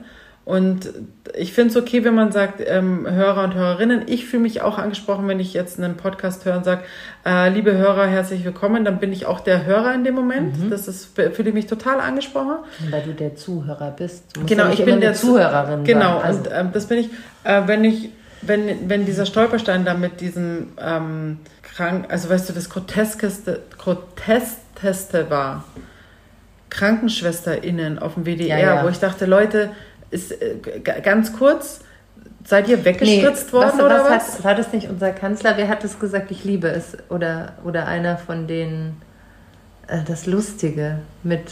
Und ich finde es okay, wenn man sagt, ähm, Hörer und Hörerinnen, ich fühle mich auch angesprochen, wenn ich jetzt einen Podcast höre und sage, äh, liebe Hörer, herzlich willkommen, dann bin ich auch der Hörer in dem Moment. Mhm. Das ist, fühle ich mich total angesprochen. Weil du der Zuhörer bist. genau, ich bin der Zuhörerin. Genau, also. und ähm, das bin ich, äh, wenn ich, wenn, wenn dieser Stolperstein da mit diesem ähm, krank, also weißt du, das groteskeste, groteskeste war, KrankenschwesterInnen auf dem WDR, ja, ja. wo ich dachte, Leute, ist äh, ganz kurz, seid ihr weggespritzt nee, worden was, oder was? Hat, war das nicht unser Kanzler? Wer hat es gesagt, ich liebe es? Oder, oder einer von den, äh, das Lustige mit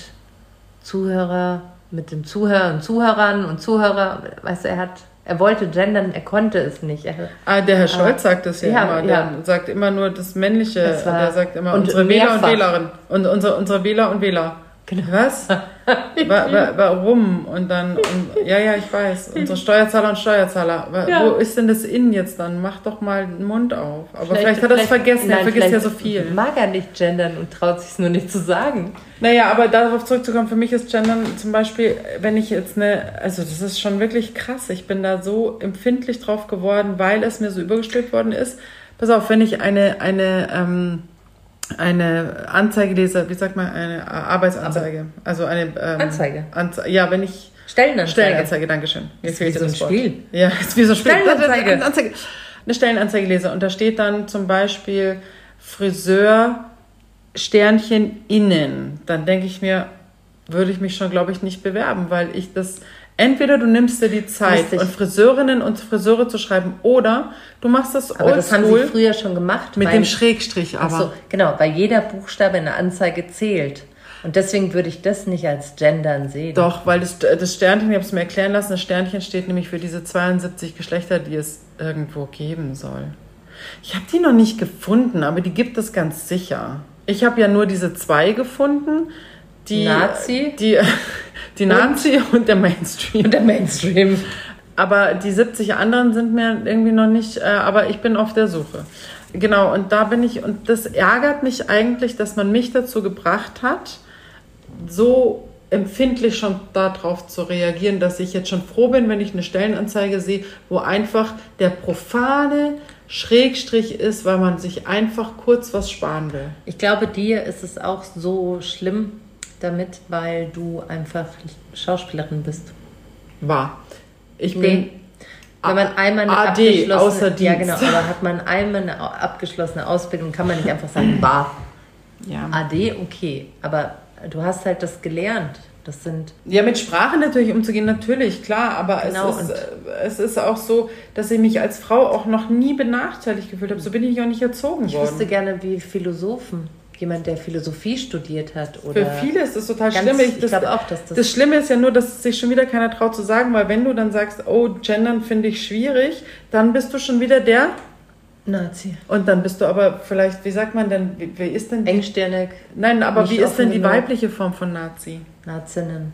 Zuhörer, mit dem Zuhörer und Zuhörern und Zuhörer, weißt du, er hat er wollte gendern, er konnte es nicht. Er, ah, der Herr Scholz ah, sagt das ja, ja immer. Der ja. sagt immer nur das Männliche. Das der sagt immer unsere Wähler und Wählerinnen. Und unsere, unsere Wähler und Wähler. Genau. Was? Warum? Und dann, und, ja, ja, ich weiß. Unsere Steuerzahler und Steuerzahler. Ja. Wo ist denn das Innen jetzt dann? Mach doch mal den Mund auf. Aber vielleicht, vielleicht hat er es vergessen. Nein, er vergisst ja so viel. Mag er nicht gendern und traut sich es nur nicht zu sagen. Naja, aber darauf zurückzukommen, für mich ist Gendern zum Beispiel, wenn ich jetzt eine, also das ist schon wirklich krass. Ich bin da so empfindlich drauf geworden, weil es mir so übergestülpt worden ist. Pass auf, wenn ich eine, eine, ähm, eine Anzeige lese, wie sagt man, eine Arbeitsanzeige. Also eine ähm, Anzeige. Anze ja, wenn ich. Stellenanzeige. Stellenanzeige, Dankeschön. Jetzt ist wie so ein Spiel. Ja, ist wie so ein Spiel. Stellenanzeige. Anzeige. Eine Stellenanzeige lese und da steht dann zum Beispiel Friseur Sternchen innen. Dann denke ich mir, würde ich mich schon, glaube ich, nicht bewerben, weil ich das Entweder du nimmst dir die Zeit und Friseurinnen und Friseure zu schreiben oder du machst das Aber das haben sie früher schon gemacht. Mit dem Schrägstrich aber. So, genau, weil jeder Buchstabe in der Anzeige zählt. Und deswegen würde ich das nicht als Gendern sehen. Doch, weil das, das Sternchen, ich habe es mir erklären lassen, das Sternchen steht nämlich für diese 72 Geschlechter, die es irgendwo geben soll. Ich habe die noch nicht gefunden, aber die gibt es ganz sicher. Ich habe ja nur diese zwei gefunden die Nazi, die, die Nazi und, und der Mainstream. Und der Mainstream. Aber die 70 anderen sind mir irgendwie noch nicht, äh, aber ich bin auf der Suche. Genau, und da bin ich, und das ärgert mich eigentlich, dass man mich dazu gebracht hat, so empfindlich schon darauf zu reagieren, dass ich jetzt schon froh bin, wenn ich eine Stellenanzeige sehe, wo einfach der profane Schrägstrich ist, weil man sich einfach kurz was sparen will. Ich glaube, dir ist es auch so schlimm damit, weil du einfach Schauspielerin bist. War. Ich Nee. bin Wenn man einmal eine AD, abgeschlossene, ja genau, aber hat man einmal eine abgeschlossene Ausbildung, kann man nicht einfach sagen, war ja. AD, okay, aber du hast halt das gelernt. Das sind Ja, mit Sprache natürlich umzugehen, natürlich, klar, aber Genau, es, ist, äh, es ist auch so, dass ich mich als Frau auch noch nie benachteiligt gefühlt habe. So bin ich auch nicht erzogen Ich wüsste worden. gerne, wie Philosophen, jemand, der Philosophie studiert hat Für oder viele ist es total ganz, schlimm. ich das, glaube auch, dass das, das Schlimme ist ja nur, dass sich schon wieder keiner traut zu sagen, weil wenn du dann sagst, oh, gendern finde ich schwierig, dann bist du schon wieder der Nazi. und dann bist du aber vielleicht, wie sagt man denn, wie, wie ist denn die, Engstirnig, nein, aber wie ist denn die genug. weibliche Form von Nazi? Nazinnen,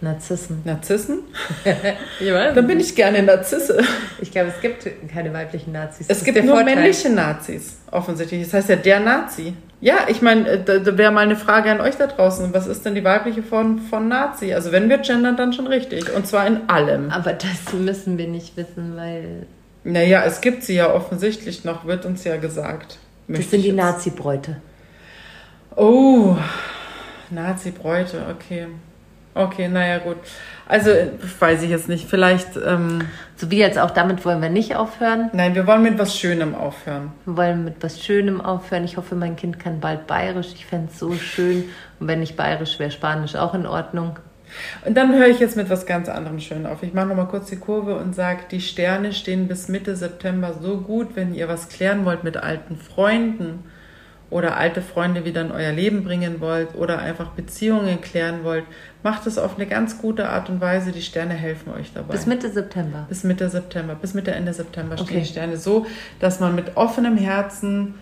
Narzissen. Narzissen? Ich, weiß Dann bin ich gerne Narzisse. ich glaube, es gibt keine weiblichen Nazis. Es Das gibt nur Vorteil. männliche Nazis, offensichtlich. Das heißt ja der Nazi. Ja, ich meine, äh, da, da wäre mal eine Frage an euch da draußen. Was ist denn die weibliche Form von Nazi? Also wenn wir gendern, dann schon richtig. Und zwar in allem. Aber das müssen wir nicht wissen, weil Naja, es gibt sie ja offensichtlich noch, wird uns ja gesagt. das sind die Nazi-Bräute. Oh, Nazi-Bräute, okay. Okay, naja, gut. Also, weiß ich jetzt nicht. Vielleicht, ähm, So wie jetzt auch damit wollen wir nicht aufhören. nein, wir wollen mit was Schönem aufhören. Wir wollen mit was Schönem aufhören. Ich hoffe, mein Kind kann bald Bayerisch. Ich fände es so schön. Und wenn nicht Bayerisch, wäre Spanisch auch in Ordnung. Und dann höre ich jetzt mit was ganz anderem schön auf. Ich mache nochmal kurz die Kurve und sage, die Sterne stehen bis Mitte September so gut, wenn ihr was klären wollt mit alten Freunden oder alte Freunde wieder in euer Leben bringen wollt oder einfach Beziehungen klären wollt. Macht es auf eine ganz gute Art und Weise. Die Sterne helfen euch dabei. Bis Mitte September. Bis Mitte September, bis Mitte Ende September stehen Okay. die Sterne so, dass man mit offenem Herzen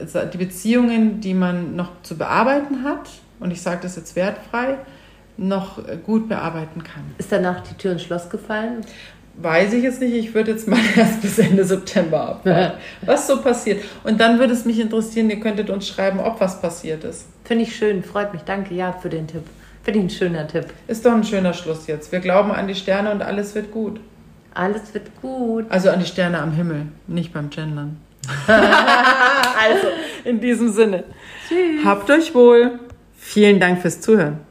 die Beziehungen, die man noch zu bearbeiten hat, und ich sage das jetzt wertfrei, noch gut bearbeiten kann. Ist danach die Tür ins Schloss gefallen? Weiß ich jetzt nicht, ich würde jetzt mal erst bis Ende September abwarten, was so passiert. Und dann würde es mich interessieren, ihr könntet uns schreiben, ob was passiert ist. Finde ich schön. Freut mich. Danke, ja, für den Tipp. Finde ich ein schöner Tipp. Ist doch ein schöner Schluss jetzt. Wir glauben an die Sterne und alles wird gut. Alles wird gut. Also an die Sterne am Himmel, nicht beim Gendern. also, in diesem Sinne. Tschüss. Habt euch wohl. Vielen Dank fürs Zuhören.